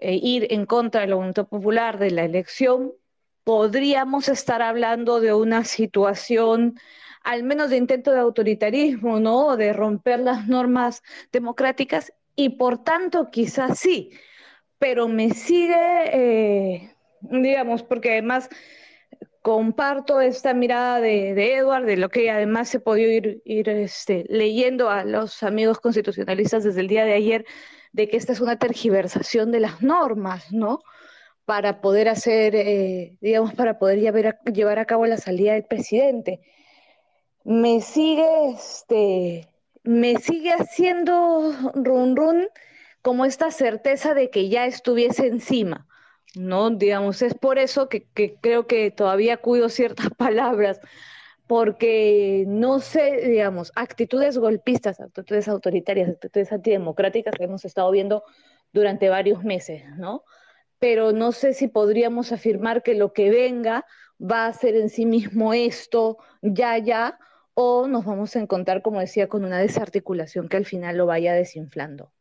eh, ir en contra de la voluntad popular de la elección, podríamos estar hablando de una situación al menos de intento de autoritarismo, ¿no? De romper las normas democráticas y por tanto quizás sí, pero me sigue, eh, digamos, porque además comparto esta mirada de, Edward, de lo que además he podido ir, este, leyendo a los amigos constitucionalistas desde el día de ayer, de que esta es una tergiversación de las normas, ¿no? Para poder hacer, eh, digamos, para poder llevar llevar a cabo la salida del presidente. Me sigue, este, me sigue haciendo run run como esta certeza de que ya estuviese encima ¿no? Digamos, es por eso que, creo que todavía cuido ciertas palabras, porque no sé, digamos, actitudes golpistas, actitudes autoritarias, actitudes antidemocráticas que hemos estado viendo durante varios meses, ¿no? Pero no sé si podríamos afirmar que lo que venga va a ser en sí mismo esto, ya, ya, o nos vamos a encontrar, como decía, con una desarticulación que al final lo vaya desinflando.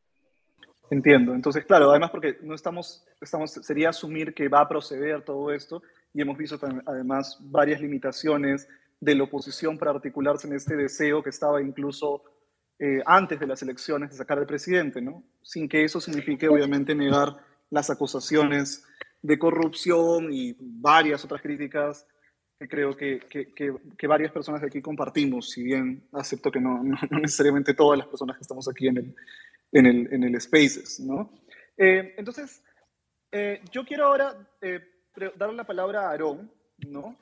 Entiendo. Entonces, claro, además porque no estamos, estamos, sería asumir que va a proceder todo esto y hemos visto además varias limitaciones de la oposición para articularse en este deseo que estaba incluso eh, antes de las elecciones de sacar al presidente, ¿no? Sin que eso signifique obviamente negar las acusaciones de corrupción y varias otras críticas que creo que, que, que, varias personas de aquí compartimos, si bien acepto que no, no, no necesariamente todas las personas que estamos aquí en el, en el, en el Spaces, ¿no? Eh, entonces, eh, yo quiero ahora eh, darle la palabra a Aarón, ¿no?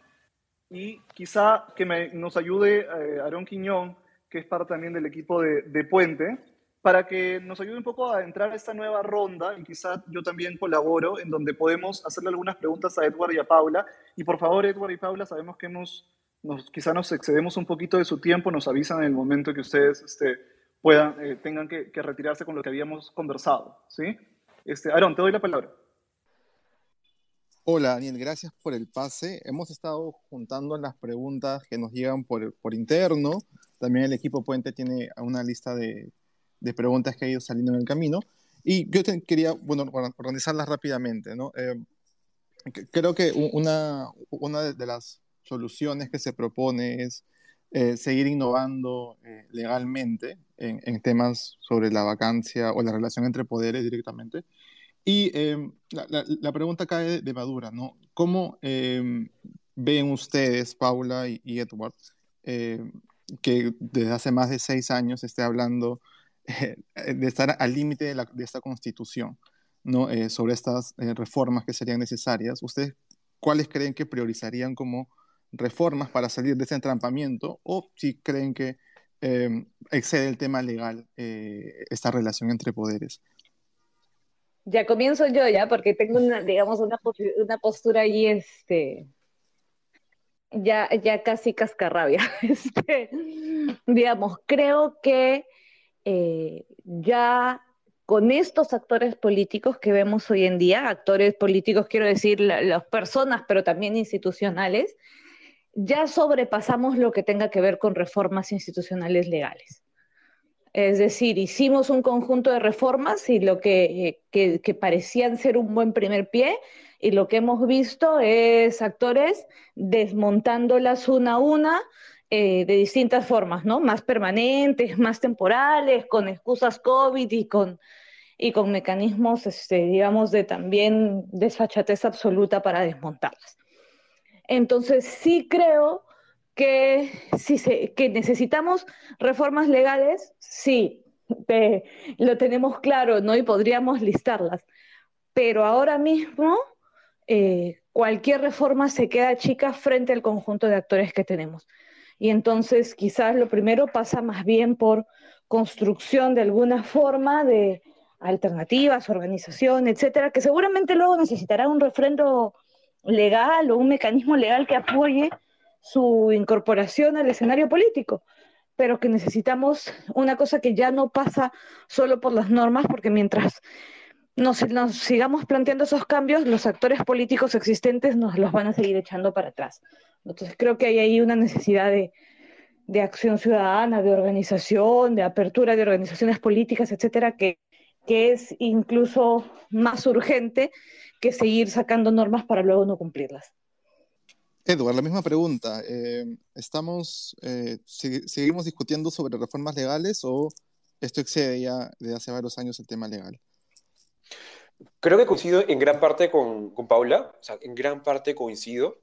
Y quizá que me, nos ayude Aarón Quiñón, que es parte también del equipo de, de Puente, para que nos ayude un poco a entrar a esta nueva ronda y quizá yo también colaboro en donde podemos hacerle algunas preguntas a Edward y a Paula. Y por favor, Edward y Paula, sabemos que hemos, nos, quizá nos excedemos un poquito de su tiempo, nos avisan en el momento que ustedes este, puedan, eh, tengan que, que, retirarse con lo que habíamos conversado. ¿sí? Este, Aaron, te doy la palabra. Hola, Daniel, gracias por el pase. Hemos estado juntando las preguntas que nos llegan por, por interno. También el equipo Puente tiene una lista de, de preguntas que ha ido saliendo en el camino. Y yo quería, bueno, organizarlas rápidamente, ¿no? Eh, creo que una, una de las soluciones que se propone es eh, seguir innovando eh, legalmente en, temas sobre la vacancia o la relación entre poderes directamente. Y la, la, pregunta cae de Madura, ¿no? ¿Cómo ven ustedes, Paula y, Edward, que desde hace más de seis años esté hablando eh, de estar al límite de, esta constitución, ¿no? Eh, sobre estas eh, reformas que serían necesarias. ¿Ustedes cuáles creen que priorizarían como reformas para salir de ese entrampamiento o si creen que excede el tema legal esta relación entre poderes? Ya comienzo yo ya, porque tengo una, digamos, una, una postura ahí, este, ya, ya casi cascarrabia. Este, digamos, creo que eh, ya con estos actores políticos que vemos hoy en día, actores políticos quiero decir las personas, pero también institucionales, ya sobrepasamos lo que tenga que ver con reformas institucionales legales. Es decir, hicimos un conjunto de reformas y lo que, que, que parecían ser un buen primer pie, y lo que hemos visto es actores desmontándolas una a una, eh, de distintas formas, ¿no? Más permanentes, más temporales, con excusas COVID y con, y con mecanismos, este, digamos, de también desfachatez absoluta para desmontarlas. Entonces, sí creo que, si que necesitamos reformas legales, sí, lo tenemos claro, ¿no? Y podríamos listarlas. Pero ahora mismo, eh, cualquier reforma se queda chica frente al conjunto de actores que tenemos. Y entonces quizás lo primero pasa más bien por construcción de alguna forma de alternativas, organización, etcétera, que seguramente luego necesitará un refrendo legal o un mecanismo legal que apoye su incorporación al escenario político, pero que necesitamos una cosa que ya no pasa solo por las normas, porque mientras nos, nos, sigamos planteando esos cambios, los actores políticos existentes nos los van a seguir echando para atrás. Entonces creo que hay ahí una necesidad de, de acción ciudadana, de organización, de apertura de organizaciones políticas, etcétera, que, que es incluso más urgente que seguir sacando normas para luego no cumplirlas. Edward, la misma pregunta. Eh, ¿Estamos, eh, seguimos discutiendo sobre reformas legales o esto excede ya desde hace varios años el tema legal? Creo que coincido en gran parte con, con Paula, o sea, en gran parte coincido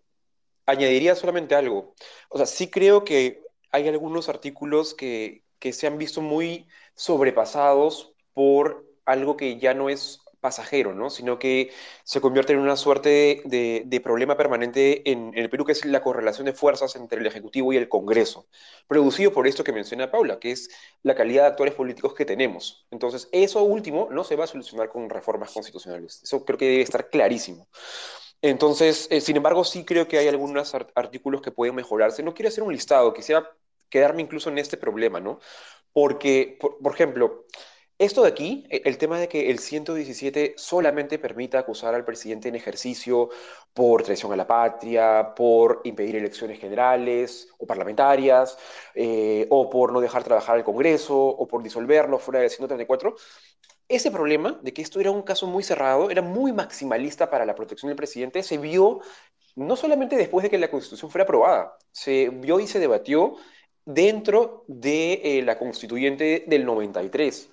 añadiría solamente algo. O sea, sí creo que hay algunos artículos que, que se han visto muy sobrepasados por algo que ya no es pasajero, ¿no? Sino que se convierte en una suerte de, de problema permanente en, en, el Perú, que es la correlación de fuerzas entre el Ejecutivo y el Congreso, producido por esto que menciona Paula, que es la calidad de actores políticos que tenemos. Entonces, eso último no se va a solucionar con reformas constitucionales. Eso creo que debe estar clarísimo. Entonces, eh, sin embargo, sí creo que hay algunos art artículos que pueden mejorarse. No quiero hacer un listado, quisiera quedarme incluso en este problema, ¿no? Porque, por, por ejemplo, esto de aquí, e, el tema de que el 117 solamente permita acusar al presidente en ejercicio por traición a la patria, por impedir elecciones generales o parlamentarias, eh, o por no dejar trabajar al Congreso, o por disolverlo fuera del 134, ese problema de que esto era un caso muy cerrado, era muy maximalista para la protección del presidente, se vio no solamente después de que la Constitución fuera aprobada, se vio y se debatió dentro de eh, la constituyente del 93.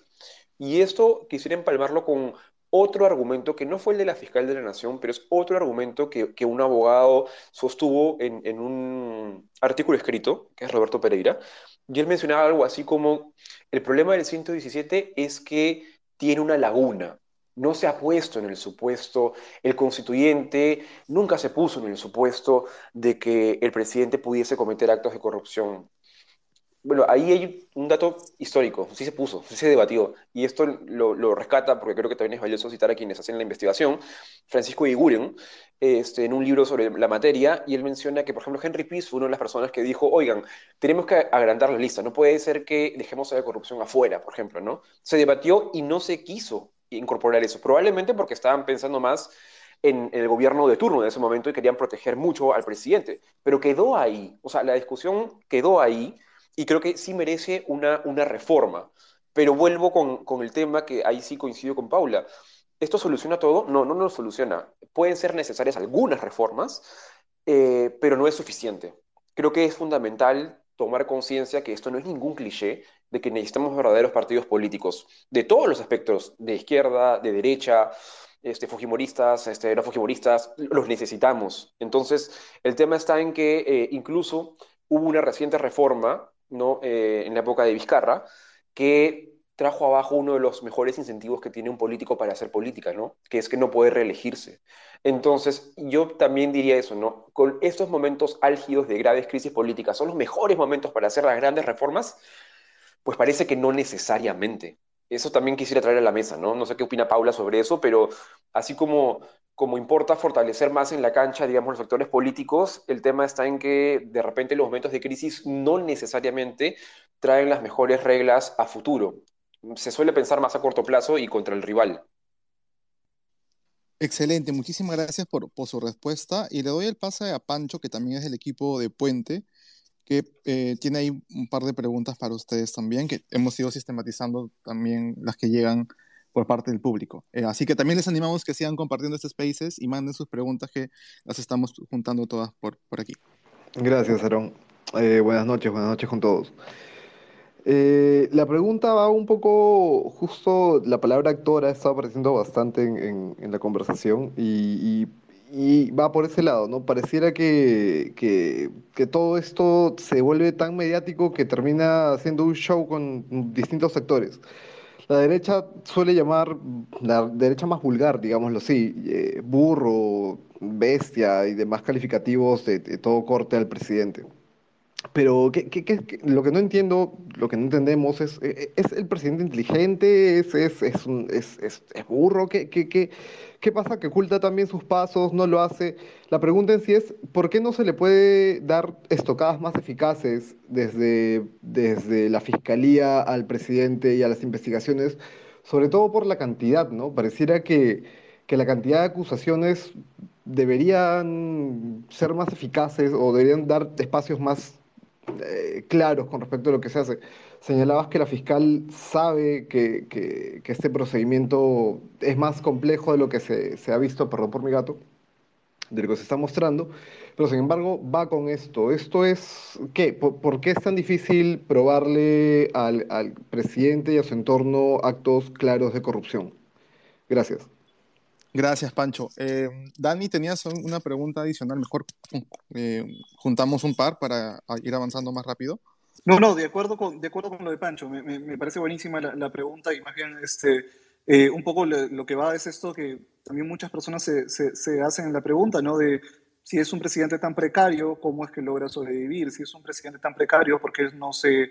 Y esto quisiera empalmarlo con otro argumento que no fue el de la fiscal de la Nación, pero es otro argumento que, un abogado sostuvo en, en, un artículo escrito, que es Roberto Pereira, y él mencionaba algo así como, el problema del 117 es que tiene una laguna. No se ha puesto en el supuesto, el constituyente nunca se puso en el supuesto de que el presidente pudiese cometer actos de corrupción. Bueno, ahí hay un dato histórico, sí se puso, sí se debatió, y esto lo, rescata, porque creo que también es valioso citar a quienes hacen la investigación, Francisco Iguren, este, en un libro sobre la materia, y él menciona que, por ejemplo, Henry Peace fue una de las personas que dijo, oigan, tenemos que agrandar la lista, no puede ser que dejemos a la corrupción afuera, por ejemplo, ¿no? Se debatió y no se quiso incorporar eso, probablemente porque estaban pensando más en, el gobierno de turno en ese momento y querían proteger mucho al presidente, pero quedó ahí, o sea, la discusión quedó ahí y creo que sí merece una, una reforma. Pero vuelvo con, con el tema que ahí sí coincido con Paula. ¿Esto soluciona todo? No, no lo soluciona. Pueden ser necesarias algunas reformas, eh, pero no es suficiente. Creo que es fundamental tomar conciencia que esto no es ningún cliché, de que necesitamos verdaderos partidos políticos, de todos los aspectos, de izquierda, de derecha, este, fujimoristas, este, no fujimoristas, los necesitamos. Entonces, el tema está en que eh, incluso hubo una reciente reforma ¿no? Eh, en la época de Vizcarra que trajo abajo uno de los mejores incentivos que tiene un político para hacer política, ¿no? que es que no puede reelegirse. Entonces, yo también diría eso, ¿no? Con estos momentos álgidos de graves crisis políticas, ¿son los mejores momentos para hacer las grandes reformas? Pues parece que no necesariamente eso también quisiera traer a la mesa, ¿no? No sé qué opina Paula sobre eso, pero así como, como importa fortalecer más en la cancha, digamos, los actores políticos, el tema está en que de repente los momentos de crisis no necesariamente traen las mejores reglas a futuro. Se suele pensar más a corto plazo y contra el rival. Excelente, muchísimas gracias por, por su respuesta y le doy el pase a Pancho, que también es del equipo de Puente que eh, tiene ahí un par de preguntas para ustedes también, que hemos ido sistematizando también las que llegan por parte del público. Eh, así que también les animamos que sigan compartiendo estos spaces y manden sus preguntas que las estamos juntando todas por, por aquí. Gracias, Aaron. Eh, buenas noches, buenas noches con todos. la pregunta va un poco, justo la palabra actora está apareciendo bastante en, en, la conversación y, y y va por ese lado, ¿no? Pareciera que, que, que, todo esto se vuelve tan mediático que termina siendo un show con distintos sectores. La derecha suele llamar, la derecha más vulgar, digámoslo así, eh, burro, bestia y demás calificativos de, todo corte al presidente. Pero ¿qué, qué, qué, lo que no entiendo, lo que no entendemos es, eh, eh, ¿es el presidente inteligente? ¿Es, es, es, un, es, es, burro? ¿Qué, qué, qué, qué pasa? ¿Que oculta también sus pasos? ¿No lo hace? La pregunta en sí es, ¿por qué no se le puede dar estocadas más eficaces desde, desde la fiscalía al presidente y a las investigaciones? Sobre todo por la cantidad, ¿no? Pareciera que, que la cantidad de acusaciones deberían ser más eficaces o deberían dar espacios más eh, claros con respecto a lo que se hace. Señalabas que la fiscal sabe que, que, este procedimiento es más complejo de lo que se, se, ha visto, perdón por mi gato, de lo que se está mostrando, pero sin embargo va con esto. ¿Esto es qué? ¿Por, qué es tan difícil probarle al, al presidente y a su entorno actos claros de corrupción? Gracias. Gracias, Pancho. Eh, Dani, tenías una pregunta adicional. Mejor eh, juntamos un par para ir avanzando más rápido. No, no, de acuerdo con, de acuerdo con lo de Pancho. Me, parece buenísima la, pregunta y más bien este, eh, un poco lo, lo, que va es esto que también muchas personas se, se, se, hacen la pregunta, ¿no? De si es un presidente tan precario, ¿cómo es que logra sobrevivir? Si es un presidente tan precario, ¿por qué no se,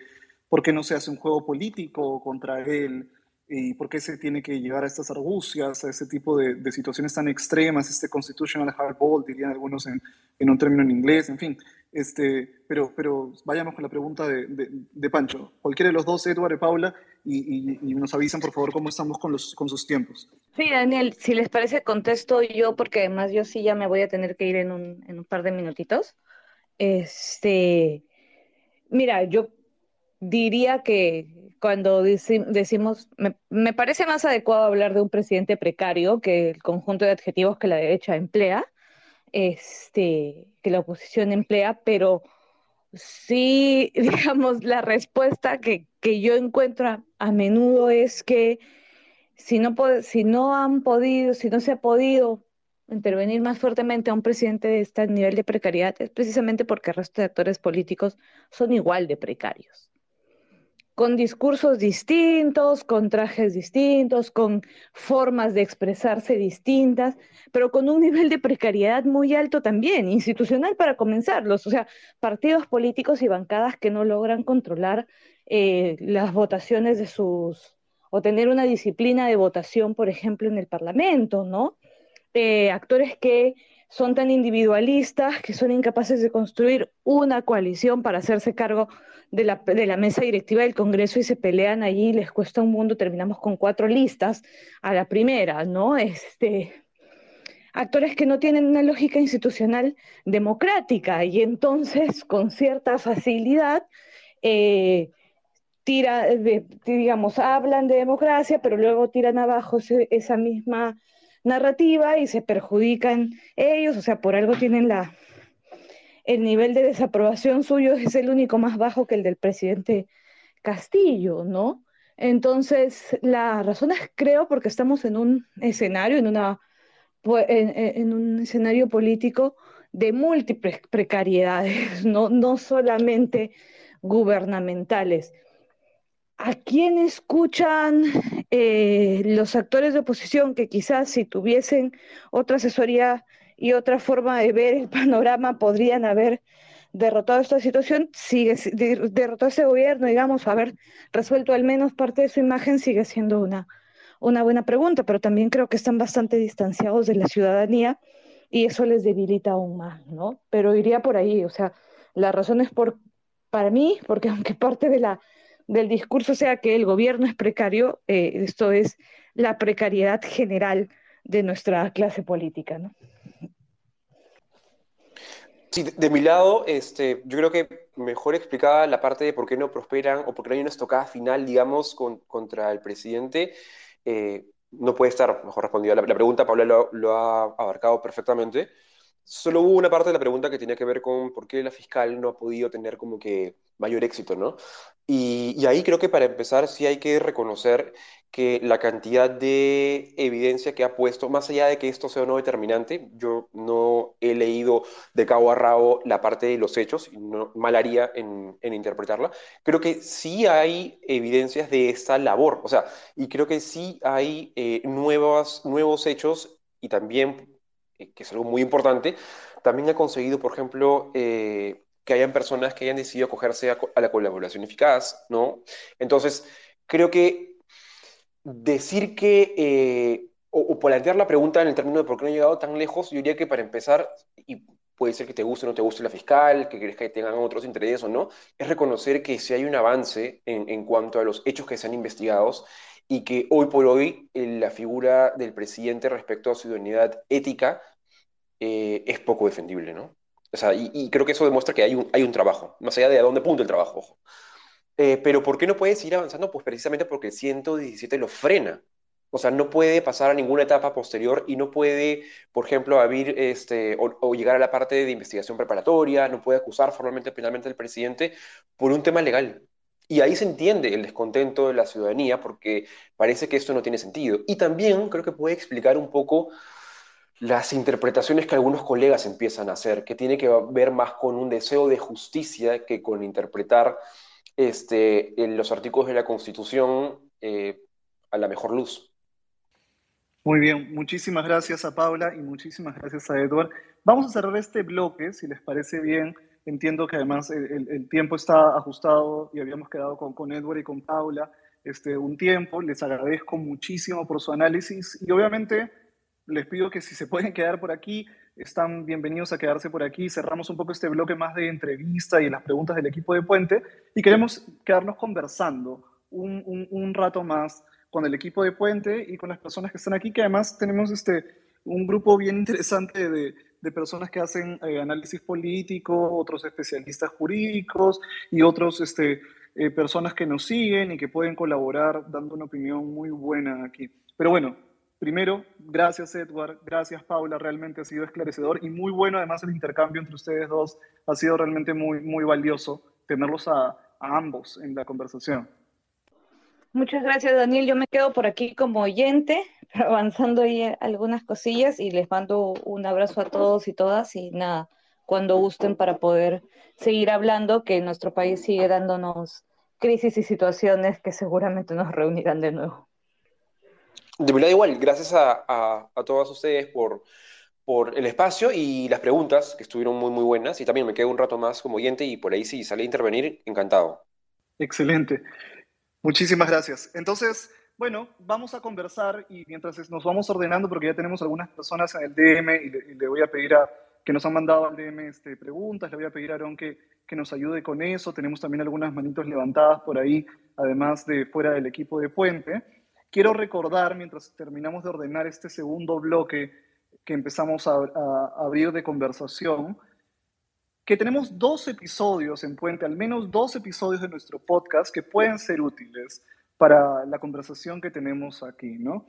por qué no se hace un juego político contra él? y por qué se tiene que llegar a estas argucias, a ese tipo de, de situaciones tan extremas, este constitutional hardball, dirían algunos en, en, un término en inglés, en fin. Este, pero, pero vayamos con la pregunta de, de, Pancho. Cualquiera de los dos, Edward y Paula, y, y, y, nos avisan, por favor, cómo estamos con, los, con sus tiempos. Sí, Daniel, si les parece, contesto yo, porque además yo sí ya me voy a tener que ir en un, en un par de minutitos. Este, mira, yo diría que cuando decimos, me, me, parece más adecuado hablar de un presidente precario que el conjunto de adjetivos que la derecha emplea, este, que la oposición emplea, pero sí, digamos, la respuesta que, que yo encuentro a, a, menudo es que si no, si no han podido, si no se ha podido intervenir más fuertemente a un presidente de este nivel de precariedad, es precisamente porque el resto de actores políticos son igual de precarios con discursos distintos, con trajes distintos, con formas de expresarse distintas, pero con un nivel de precariedad muy alto también, institucional para comenzarlos, o sea, partidos políticos y bancadas que no logran controlar eh, las votaciones de sus, o tener una disciplina de votación, por ejemplo, en el Parlamento, ¿no? Eh, actores que son tan individualistas que son incapaces de construir una coalición para hacerse cargo de la, de la, mesa directiva del Congreso y se pelean allí, les cuesta un mundo, terminamos con cuatro listas a la primera, ¿no? Este, actores que no tienen una lógica institucional democrática y entonces con cierta facilidad eh, tira, digamos, hablan de democracia, pero luego tiran abajo esa misma narrativa y se perjudican ellos, o sea, por algo tienen la, el nivel de desaprobación suyo es el único más bajo que el del presidente Castillo, ¿no? Entonces, la razón es, creo, porque estamos en un escenario, en, una, en, un escenario político de múltiples precariedades, no, no solamente gubernamentales. ¿A quién escuchan eh, los actores de oposición que quizás si tuviesen otra asesoría y otra forma de ver el panorama podrían haber derrotado esta situación, sigue derrotado ese gobierno, digamos, haber resuelto al menos parte de su imagen sigue siendo una, una buena pregunta, pero también creo que están bastante distanciados de la ciudadanía y eso les debilita aún más, ¿no? Pero iría por ahí, o sea, la razón es por, para mí, porque aunque parte de la, del discurso sea que el gobierno es precario, eh, esto es la precariedad general de nuestra clase política, ¿no? Sí, de, mi lado, este, yo creo que mejor explicaba la parte de por qué no prosperan o por qué no hay una estocada final, digamos, contra el presidente. Eh, no puede estar mejor respondido. La, pregunta, Pablo lo, lo, ha abarcado perfectamente. Solo hubo una parte de la pregunta que tenía que ver con por qué la fiscal no ha podido tener como que mayor éxito, ¿no? Y, ahí creo que para empezar sí hay que reconocer que la cantidad de evidencia que ha puesto, más allá de que esto sea no determinante, yo no he leído de cabo a rabo la parte de los hechos, y no mal haría en, interpretarla, creo que sí hay evidencias de esta labor, o sea, y creo que sí hay eh, nuevos, hechos y también, que es algo muy importante, también ha conseguido, por ejemplo, eh, que hayan personas que hayan decidido acogerse a, a la colaboración eficaz, ¿no? Entonces, creo que decir que, eh, o, plantear la pregunta en el término de por qué no he llegado tan lejos, yo diría que para empezar, y puede ser que te guste o no te guste la fiscal, que crees que tengan otros intereses o no, es reconocer que si hay un avance en, en cuanto a los hechos que se han investigado y que hoy por hoy eh, la figura del presidente respecto a su idoneidad ética eh, es poco defendible, ¿no? O sea, y, creo que eso demuestra que hay un, hay un trabajo, más allá de a dónde punta el trabajo. Eh, pero ¿por qué no puede seguir avanzando? Pues precisamente porque el 117 lo frena. O sea, no puede pasar a ninguna etapa posterior y no puede, por ejemplo, abrir este, o, llegar a la parte de investigación preparatoria, no puede acusar formalmente penalmente al presidente por un tema legal. Y ahí se entiende el descontento de la ciudadanía porque parece que esto no tiene sentido. Y también creo que puede explicar un poco las interpretaciones que algunos colegas empiezan a hacer, que tiene que ver más con un deseo de justicia que con interpretar este, en los artículos de la Constitución eh, a la mejor luz. Muy bien, muchísimas gracias a Paula y muchísimas gracias a Edward. Vamos a cerrar este bloque, si les parece bien. Entiendo que además el, el tiempo está ajustado y habíamos quedado con, con Edward y con Paula este, un tiempo. Les agradezco muchísimo por su análisis y obviamente les pido que si se pueden quedar por aquí, están bienvenidos a quedarse por aquí. Cerramos un poco este bloque más de entrevista y las preguntas del equipo de Puente y queremos quedarnos conversando un, un, un, rato más con el equipo de Puente y con las personas que están aquí, que además tenemos este, un grupo bien interesante de, de personas que hacen eh, análisis político, otros especialistas jurídicos y otros este, eh, personas que nos siguen y que pueden colaborar dando una opinión muy buena aquí. Pero bueno, Primero, gracias Edward, gracias Paula, realmente ha sido esclarecedor y muy bueno además el intercambio entre ustedes dos, ha sido realmente muy, muy valioso tenerlos a, a ambos en la conversación. Muchas gracias Daniel, yo me quedo por aquí como oyente, avanzando ahí algunas cosillas y les mando un abrazo a todos y todas y nada, cuando gusten para poder seguir hablando, que nuestro país sigue dándonos crisis y situaciones que seguramente nos reunirán de nuevo. De verdad, igual, gracias a, a, todos ustedes por, por el espacio y las preguntas, que estuvieron muy, muy buenas. Y también me quedo un rato más como oyente y por ahí si sale a intervenir, encantado. Excelente. Muchísimas gracias. Entonces, bueno, vamos a conversar y mientras nos vamos ordenando, porque ya tenemos algunas personas en el DM y le, voy a pedir a que nos han mandado al DM este, preguntas, le voy a pedir a Aaron que, que nos ayude con eso. Tenemos también algunas manitos levantadas por ahí, además de fuera del equipo de Puente. Quiero recordar, mientras terminamos de ordenar este segundo bloque que empezamos a, a abrir de conversación, que tenemos dos episodios en Puente, al menos dos episodios de nuestro podcast que pueden ser útiles para la conversación que tenemos aquí, ¿no?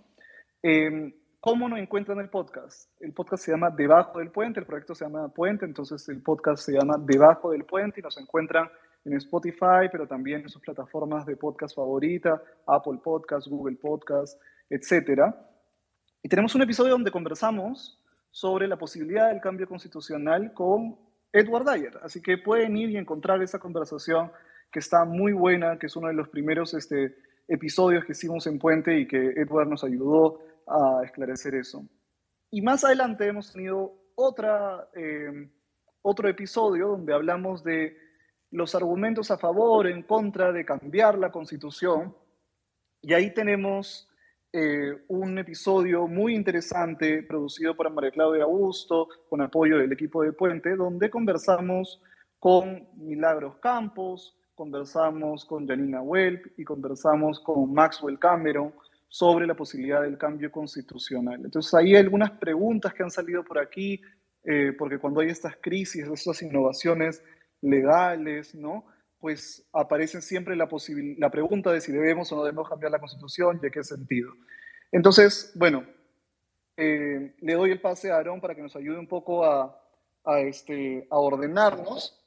Eh, ¿Cómo nos encuentran el podcast? El podcast se llama Debajo del Puente, el proyecto se llama Puente, entonces el podcast se llama Debajo del Puente y nos encuentran en Spotify, pero también en sus plataformas de podcast favorita, Apple Podcast, Google Podcast, etc. Y tenemos un episodio donde conversamos sobre la posibilidad del cambio constitucional con Edward Dyer, así que pueden ir y encontrar esa conversación que está muy buena, que es uno de los primeros este, episodios que hicimos en Puente y que Edward nos ayudó a esclarecer eso. Y más adelante hemos tenido otra, eh, otro episodio donde hablamos de los argumentos a favor, en contra de cambiar la constitución. Y ahí tenemos eh, un episodio muy interesante producido por María Claudia Augusto, con apoyo del equipo de Puente, donde conversamos con Milagros Campos, conversamos con Janina Welp y conversamos con Maxwell Cameron sobre la posibilidad del cambio constitucional. Entonces, hay algunas preguntas que han salido por aquí, eh, porque cuando hay estas crisis, estas innovaciones legales, ¿no? Pues aparece siempre la, la pregunta de si debemos o no debemos cambiar la constitución y en qué sentido. Entonces, bueno, eh, le doy el pase a Aarón para que nos ayude un poco a, este, a ordenarnos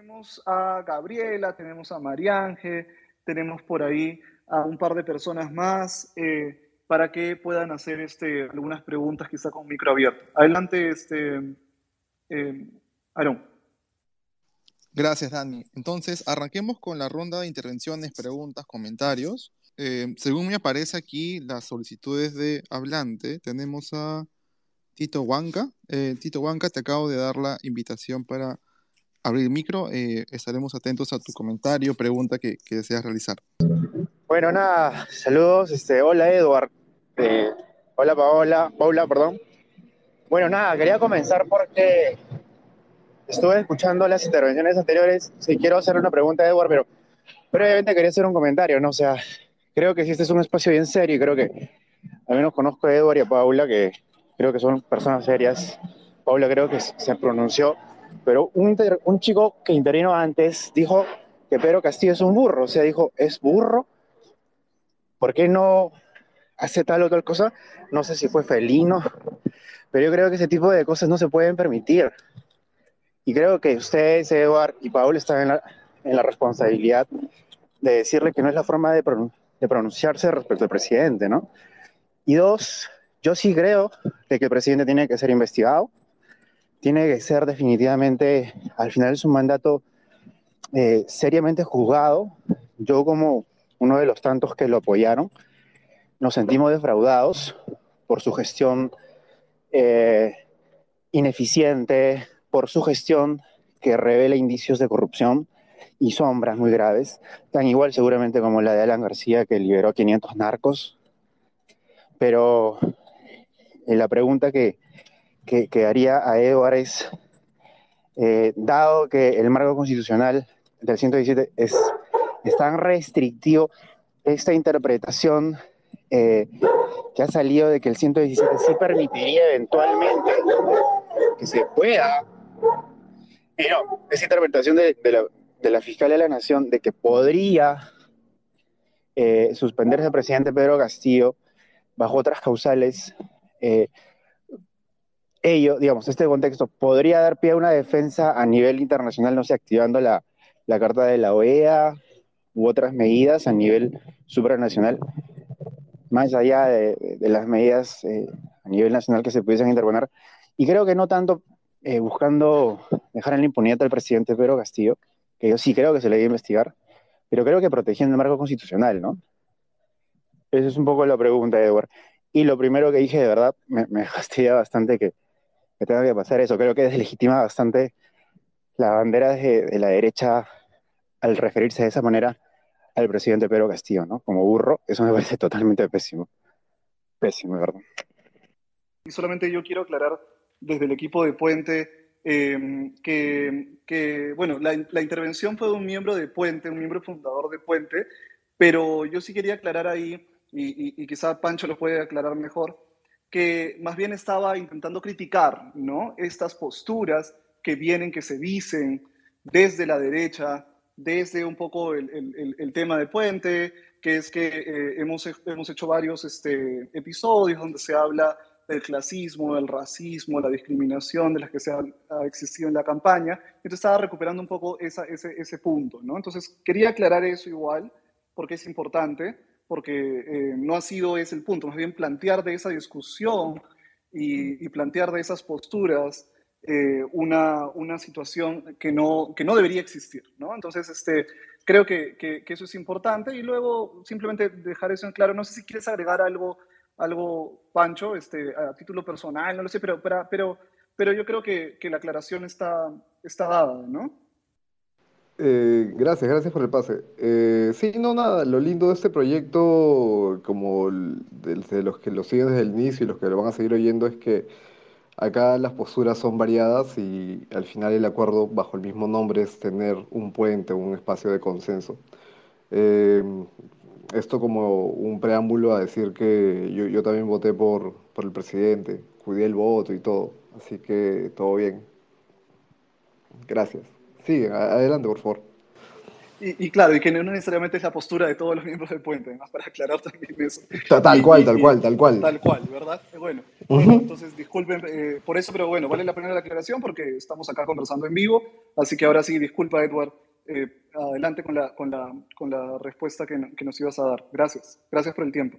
tenemos a Gabriela, tenemos a Mariange, tenemos por ahí a un par de personas más eh, para que puedan hacer este, algunas preguntas quizá con micro abierto. Adelante, este, eh, Aaron. Gracias, Dani. Entonces, arranquemos con la ronda de intervenciones, preguntas, comentarios. Eh, según me aparece aquí las solicitudes de hablante, tenemos a Tito Huanca. Tito Huanca, te acabo de dar la invitación para abrir el micro. Eh, estaremos atentos a tu comentario, pregunta que, deseas realizar. Bueno, nada, saludos. Este, hola, Edward. Eh, hola, Paola. Paula, perdón. Bueno, nada, quería comenzar porque estuve escuchando las intervenciones anteriores. Si quiero hacer una pregunta a pero previamente quería hacer un comentario, ¿no? O sea, creo que si este es un espacio bien serio, y creo que al menos conozco a Edward y a Paula, que creo que son personas serias. Paula creo que se pronunció pero un, un chico que intervino antes dijo que Pedro Castillo es un burro, o sea, dijo, ¿es burro? ¿Por qué no hace tal o tal cosa? No sé si fue felino, pero yo creo que ese tipo de cosas no se pueden permitir. Y creo que ustedes, Eduard y Paul, están en la, en la responsabilidad de decirle que no es la forma de, de, pronunciarse respecto al presidente, ¿no? Y dos, yo sí creo de que el presidente tiene que ser investigado, tiene que ser definitivamente, al final de su mandato, eh, seriamente juzgado. Yo como uno de los tantos que lo apoyaron, nos sentimos defraudados por su gestión eh, ineficiente, por su gestión que revela indicios de corrupción y sombras muy graves, tan igual seguramente como la de Alan García que liberó 500 narcos. Pero eh, la pregunta que, que, haría a Eduard es, eh, dado que el marco constitucional del 117 es, es tan restrictivo, esta interpretación eh, que ha salido de que el 117 sí permitiría eventualmente que se pueda, pero esa interpretación de, la, de la fiscal de la Nación de que podría eh, suspenderse al presidente Pedro Castillo bajo otras causales, eh, ello, digamos, este contexto podría dar pie a una defensa a nivel internacional, no sé, activando la, la Carta de la OEA u otras medidas a nivel supranacional, más allá de, las medidas eh, a nivel nacional que se pudiesen interponer. Y creo que no tanto eh, buscando dejar en la impunidad al presidente Pedro Castillo, que yo sí creo que se le debe investigar, pero creo que protegiendo el marco constitucional, ¿no? Esa es un poco la pregunta, Edward. Y lo primero que dije, de verdad, me, me fastidia bastante que, que, tenga que pasar eso. Creo que deslegitima bastante la bandera de, la derecha al referirse de esa manera al presidente Pedro Castillo, ¿no? Como burro, eso me parece totalmente pésimo. Pésimo, verdad. Y solamente yo quiero aclarar desde el equipo de Puente eh, que, bueno, la, la, intervención fue de un miembro de Puente, un miembro fundador de Puente, pero yo sí quería aclarar ahí, y, y, y quizá Pancho lo puede aclarar mejor, que más bien estaba intentando criticar ¿no? estas posturas que vienen, que se dicen desde la derecha, desde un poco el, el, tema de Puente, que es que eh, hemos, hemos hecho varios este, episodios donde se habla del clasismo, del racismo, la discriminación de las que se ha, existido en la campaña. Entonces estaba recuperando un poco ese, ese punto, ¿no? Entonces quería aclarar eso igual, porque es importante, porque eh, no ha sido ese el punto, más bien plantear de esa discusión y, y plantear de esas posturas eh, una, una situación que no, que no debería existir, ¿no? Entonces, este, creo que, que, que, eso es importante y luego simplemente dejar eso en claro. No sé si quieres agregar algo, algo Pancho, este, a título personal, no lo sé, pero, pero, pero, pero yo creo que, que la aclaración está, está dada, ¿no? Eh, gracias, gracias por el pase. Eh, sí, no, nada, lo lindo de este proyecto, como de, los que lo siguen desde el inicio y los que lo van a seguir oyendo, es que acá las posturas son variadas y al final el acuerdo bajo el mismo nombre es tener un puente, un espacio de consenso. Eh, esto como un preámbulo a decir que yo, yo también voté por, por el presidente, cuidé el voto y todo, así que todo bien. Gracias. Sí, adelante, por favor. Y, y, claro, y que no necesariamente es la postura de todos los miembros del puente, más para aclarar también eso. Tal y, cual, y, tal cual, tal cual. Tal cual, ¿verdad? Bueno, uh -huh. bueno entonces disculpen eh, por eso, pero bueno, vale la pena la aclaración porque estamos acá conversando en vivo, así que ahora sí, disculpa Edward, eh, adelante con la, con, la, con la respuesta que, que, nos ibas a dar. Gracias, gracias por el tiempo.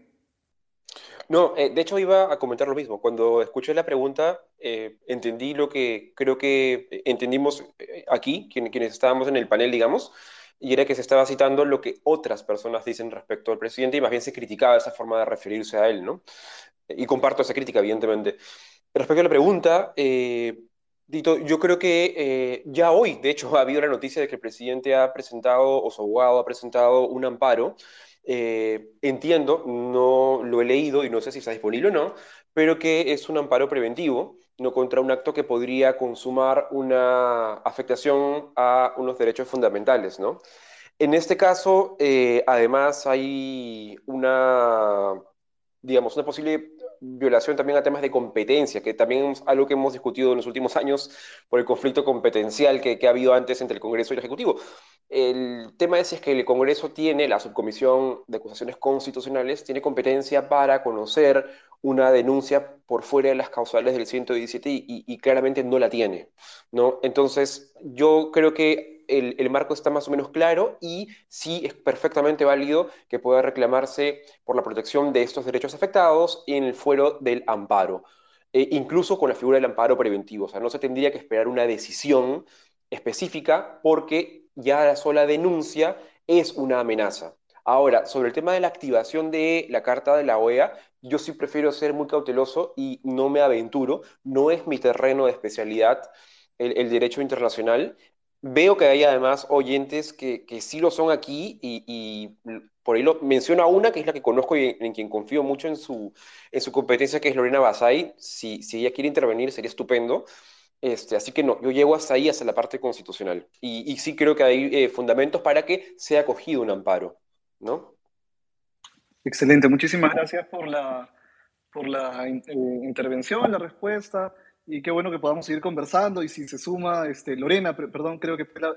No, eh, de hecho iba a comentar lo mismo. Cuando escuché la pregunta, eh, entendí lo que creo que entendimos eh, aquí, quienes estábamos en el panel, digamos, y era que se estaba citando lo que otras personas dicen respecto al presidente y más bien se criticaba esa forma de referirse a él, ¿no? Y comparto esa crítica, evidentemente. Respecto a la pregunta, Dito, yo creo que ya hoy, de hecho, ha habido la noticia de que el presidente ha presentado, o su abogado ha presentado un amparo eh, entiendo, no lo he leído y no sé si está disponible o no, pero que es un amparo preventivo, no contra un acto que podría consumar una afectación a unos derechos fundamentales, ¿no? En este caso, eh, además, hay una, digamos, una posible violación también a temas de competencia, que también es algo que hemos discutido en los últimos años por el conflicto competencial que, ha habido antes entre el Congreso y el Ejecutivo. El tema es, es que el Congreso tiene, la subcomisión de acusaciones constitucionales, tiene competencia para conocer una denuncia por fuera de las causales del 117 y, y, y claramente no la tiene, ¿no? Entonces, yo creo que el, marco está más o menos claro y sí es perfectamente válido que pueda reclamarse por la protección de estos derechos afectados en el fuero del amparo, eh, incluso con la figura del amparo preventivo. O sea, no se tendría que esperar una decisión específica porque ya la sola denuncia es una amenaza. Ahora, sobre el tema de la activación de la Carta de la OEA, yo sí prefiero ser muy cauteloso y no me aventuro. No es mi terreno de especialidad el derecho internacional, Veo que hay además oyentes que, que sí lo son aquí y, y, por ahí lo menciono a una que es la que conozco y en, en quien confío mucho en su, en su competencia, que es Lorena Basay. Si, si ella quiere intervenir sería estupendo. Este, así que no, yo llego hasta ahí, hasta la parte constitucional. Y, y sí creo que hay eh, fundamentos para que sea acogido un amparo, ¿no? Excelente, muchísimas gracias por la, por la eh, intervención, la respuesta y qué bueno que podamos seguir conversando y si se suma este, Lorena, perdón, creo que fue la,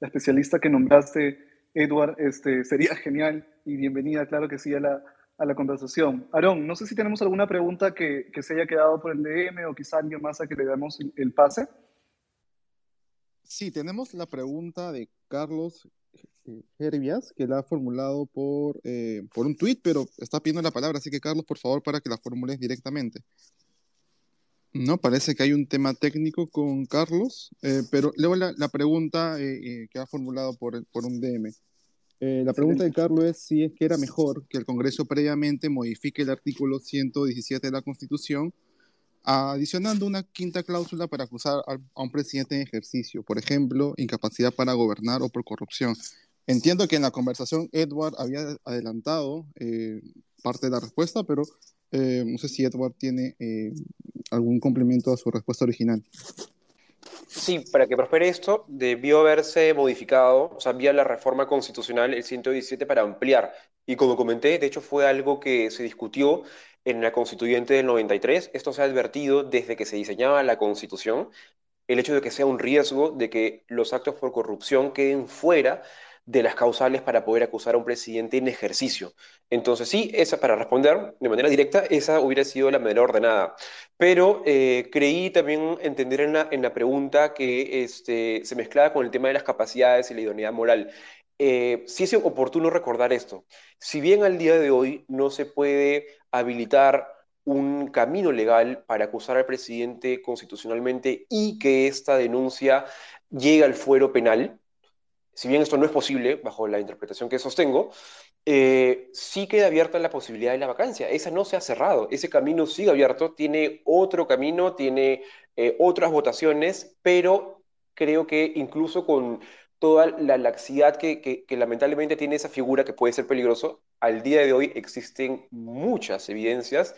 especialista que nombraste, Edward, este, sería genial y bienvenida, claro que sí, a la, a la conversación. Aarón, no sé si tenemos alguna pregunta que, que, se haya quedado por el DM o quizá alguien más a que le damos el, pase. Sí, tenemos la pregunta de Carlos Herbias, que la ha formulado por, eh, por un tuit, pero está pidiendo la palabra, así que Carlos, por favor, para que la formules directamente. No, parece que hay un tema técnico con Carlos, eh, pero luego la, la pregunta eh, eh, que ha formulado por, por un DM. la pregunta de Carlos es si es que era mejor que el Congreso previamente modifique el artículo 117 de la Constitución, adicionando una quinta cláusula para acusar a, a un presidente en ejercicio, por ejemplo, incapacidad para gobernar o por corrupción. Entiendo que en la conversación Edward había adelantado parte de la respuesta, pero eh, no sé si Edward tiene eh, algún complemento a su respuesta original. Sí, para que prospere esto, debió haberse modificado, o sea, vía la reforma constitucional el 117 para ampliar. Y como comenté, de hecho fue algo que se discutió en la constituyente del 93. Esto se ha advertido desde que se diseñaba la constitución, el hecho de que sea un riesgo de que los actos por corrupción queden fuera de las causales para poder acusar a un presidente en ejercicio. Entonces, sí, esa para responder de manera directa, esa hubiera sido la manera ordenada. Pero eh, creí también entender en la, en la pregunta que este, se mezclaba con el tema de las capacidades y la idoneidad moral. Eh, sí es oportuno recordar esto. Si bien al día de hoy no se puede habilitar un camino legal para acusar al presidente constitucionalmente y que esta denuncia llegue al fuero penal, si bien esto no es posible, bajo la interpretación que sostengo, eh, sí queda abierta la posibilidad de la vacancia. Esa no se ha cerrado, ese camino sigue abierto, tiene otro camino, tiene eh, otras votaciones, pero creo que incluso con toda la laxidad que, que, lamentablemente tiene esa figura que puede ser peligroso, al día de hoy existen muchas evidencias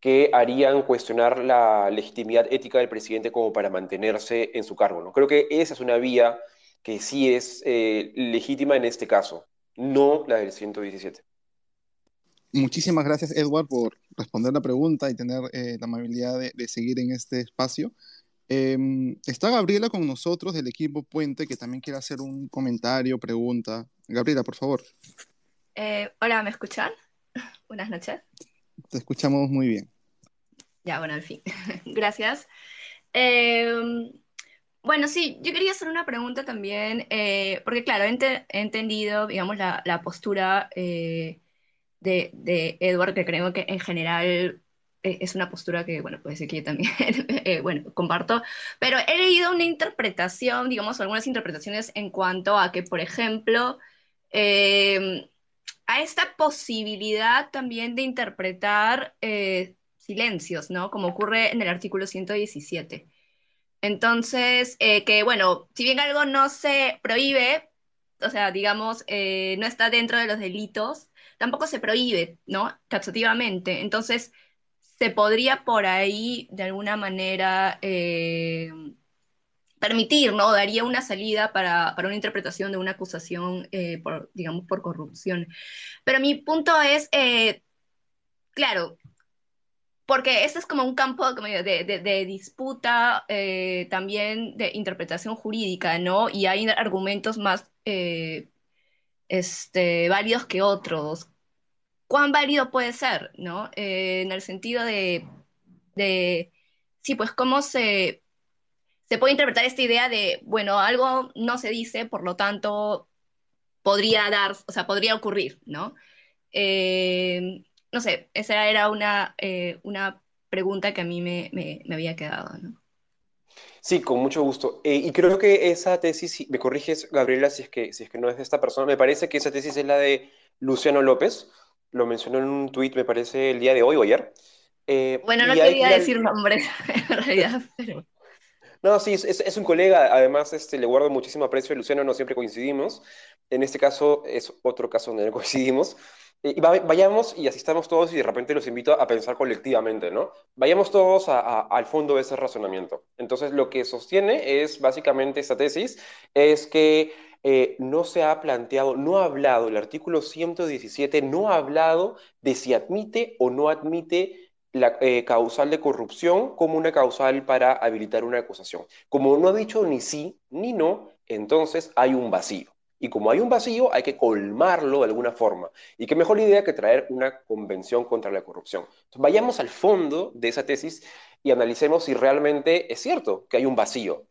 que harían cuestionar la legitimidad ética del presidente como para mantenerse en su cargo. ¿no? Creo que esa es una vía que sí es eh, legítima en este caso, no la del 117. Muchísimas gracias, Edward, por responder la pregunta y tener eh, la amabilidad de, seguir en este espacio. Em, está Gabriela con nosotros del equipo Puente, que también quiere hacer un comentario, pregunta. Gabriela, por favor. Eh, hola, ¿me escuchan? Buenas noches. Te escuchamos muy bien. Ya, bueno, al fin. Gracias. Eh, bueno, sí, yo quería hacer una pregunta también, eh, porque claro, he, entendido, digamos, la, postura eh, de, de Edward, que creo que en general eh, es una postura que, bueno, puede ser que yo también, bueno, comparto, pero he leído una interpretación, digamos, algunas interpretaciones en cuanto a que, por ejemplo, a esta posibilidad también de interpretar silencios, ¿no? Como ocurre en el artículo 117. Entonces, eh, que bueno, si bien algo no se prohíbe, o sea, digamos, eh, no está dentro de los delitos, tampoco se prohíbe, ¿no? Taxativamente. Entonces, se podría por ahí, de alguna manera, eh, permitir, ¿no? Daría una salida para, para, una interpretación de una acusación, por, digamos, por corrupción. Pero mi punto es, claro, porque este es como un campo de, disputa, eh, también de interpretación jurídica, ¿no? Y hay argumentos más eh, este, válidos que otros. ¿Cuán válido puede ser, ¿no? Eh, en el sentido de, sí, pues cómo se, se puede interpretar esta idea de, bueno, algo no se dice, por lo tanto, podría dar, o sea, podría ocurrir, ¿no? No sé, esa era una, eh, una pregunta que a mí me, me, había quedado, ¿no? Sí, con mucho gusto. Eh, y creo que esa tesis, me corriges, Gabriela, si es, que, si es que no es de esta persona, me parece que esa tesis es la de Luciano López, lo mencionó en un tuit, me parece, el día de hoy o ayer. Eh, bueno, no quería decir nombres, en realidad, pero... No, sí, es, es, un colega, además este, le guardo muchísimo aprecio, Luciano no siempre coincidimos, en este caso es otro caso donde no coincidimos, y vayamos y asistamos todos y de repente los invito a pensar colectivamente, ¿no? Vayamos todos al fondo de ese razonamiento. Entonces, lo que sostiene es básicamente esta tesis, es que eh, no se ha planteado, no ha hablado, el artículo 117 no ha hablado de si admite o no admite la eh, causal de corrupción como una causal para habilitar una acusación. Como no ha dicho ni sí ni no, entonces hay un vacío. Y como hay un vacío, hay que colmarlo de alguna forma. Y qué mejor idea que traer una convención contra la corrupción. Vayamos al fondo de esa tesis y analicemos si realmente es cierto que hay un vacío.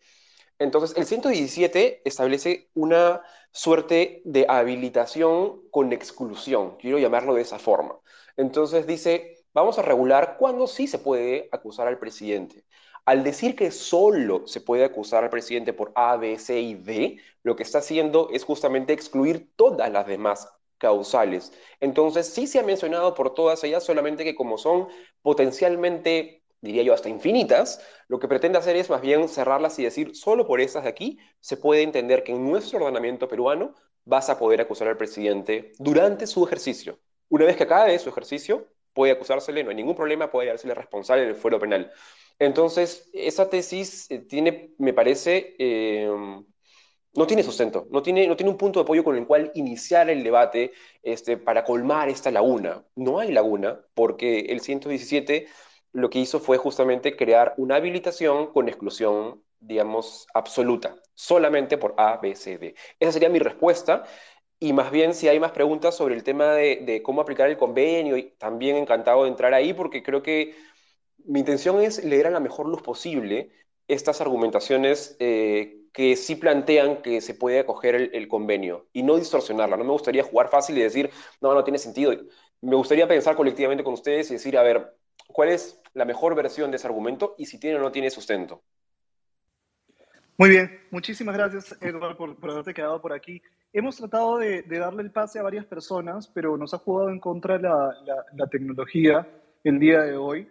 Entonces, el 117 establece una suerte de habilitación con exclusión, quiero llamarlo de esa forma. Entonces dice, vamos a regular cuándo sí se puede acusar al presidente. Al decir que solo se puede acusar al presidente por A, B, C y D, lo que está haciendo es justamente excluir todas las demás causales. Entonces, sí se ha mencionado por todas ellas, solamente que como son potencialmente, diría yo, hasta infinitas, lo que pretende hacer es más bien cerrarlas y decir, solo por estas de aquí se puede entender que en nuestro ordenamiento peruano vas a poder acusar al presidente durante su ejercicio. Una vez que acabe su ejercicio, puede acusársele, no hay ningún problema, puede hacerle responsable del fuero penal. Entonces, esa tesis eh, tiene, me parece, em, no tiene sustento, no tiene, no tiene un punto de apoyo con el cual iniciar el debate este, para colmar esta laguna. No hay laguna, porque el 117 lo que hizo fue justamente crear una habilitación con exclusión, digamos, absoluta, solamente por A, B, C, D. Esa sería mi respuesta. Y más bien, si hay más preguntas sobre el tema de, cómo aplicar el convenio, también encantado de entrar ahí, porque creo que mi intención es leer a la mejor luz posible estas argumentaciones eh, que sí plantean que se puede acoger el, convenio y no distorsionarla. No me gustaría jugar fácil y decir, no, no tiene sentido. Me gustaría pensar colectivamente con ustedes y decir, a ver, ¿cuál es la mejor versión de ese argumento y si tiene o no tiene sustento? Muy bien, muchísimas gracias, Edward, por, haberte quedado por aquí. Hemos tratado de, darle el pase a varias personas, pero nos ha jugado en contra la, tecnología el día de hoy.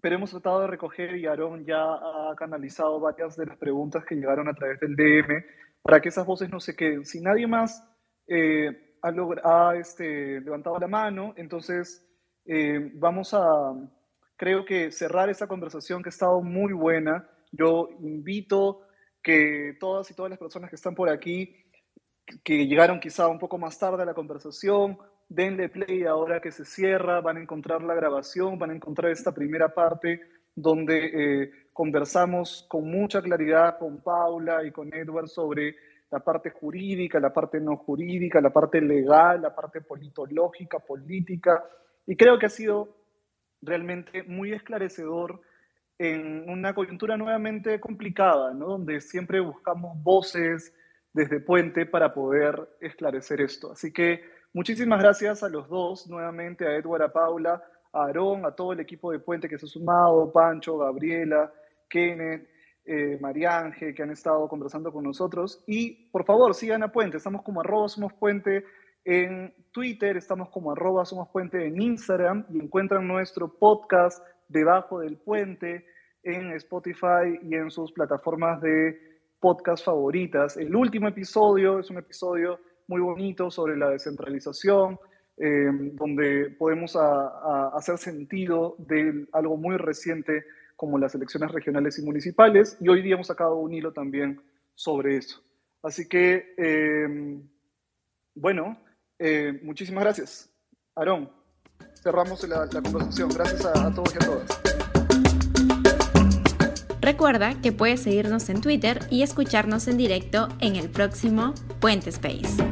Pero hemos tratado de recoger y Aarón ya ha canalizado varias de las preguntas que llegaron a través del DM para que esas voces no se queden. Si nadie más eh, ha, este, levantado la mano, entonces eh, vamos a, creo que cerrar esta conversación que ha estado muy buena. Yo invito que todas y todas las personas que están por aquí, que llegaron quizá un poco más tarde a la conversación, denle play ahora que se cierra, van a encontrar la grabación, van a encontrar esta primera parte donde eh, conversamos con mucha claridad con Paula y con Edward sobre la parte jurídica, la parte no jurídica, la parte legal, la parte politológica, política, y creo que ha sido realmente muy esclarecedor en una coyuntura nuevamente complicada, ¿no? donde siempre buscamos voces desde Puente para poder esclarecer esto. Así que muchísimas gracias a los dos, nuevamente a Edward, a Paula, a Aarón, a todo el equipo de Puente que se ha sumado, Pancho, Gabriela, Kenneth, eh, Mariange, que han estado conversando con nosotros. Y por favor, sigan a Puente, estamos como arroba somos Puente en Twitter, estamos como arroba somos Puente en Instagram y encuentran nuestro podcast debajo del puente en Spotify y en sus plataformas de podcast favoritas. El último episodio es un episodio muy bonito sobre la descentralización, eh, donde podemos hacer sentido de algo muy reciente como las elecciones regionales y municipales, y hoy día hemos sacado un hilo también sobre eso. Así que, eh, bueno, eh, muchísimas gracias. Aarón cerramos la, conversación. Gracias a, a todos y a todas. Recuerda que puedes seguirnos en Twitter y escucharnos en directo en el próximo Puente Space.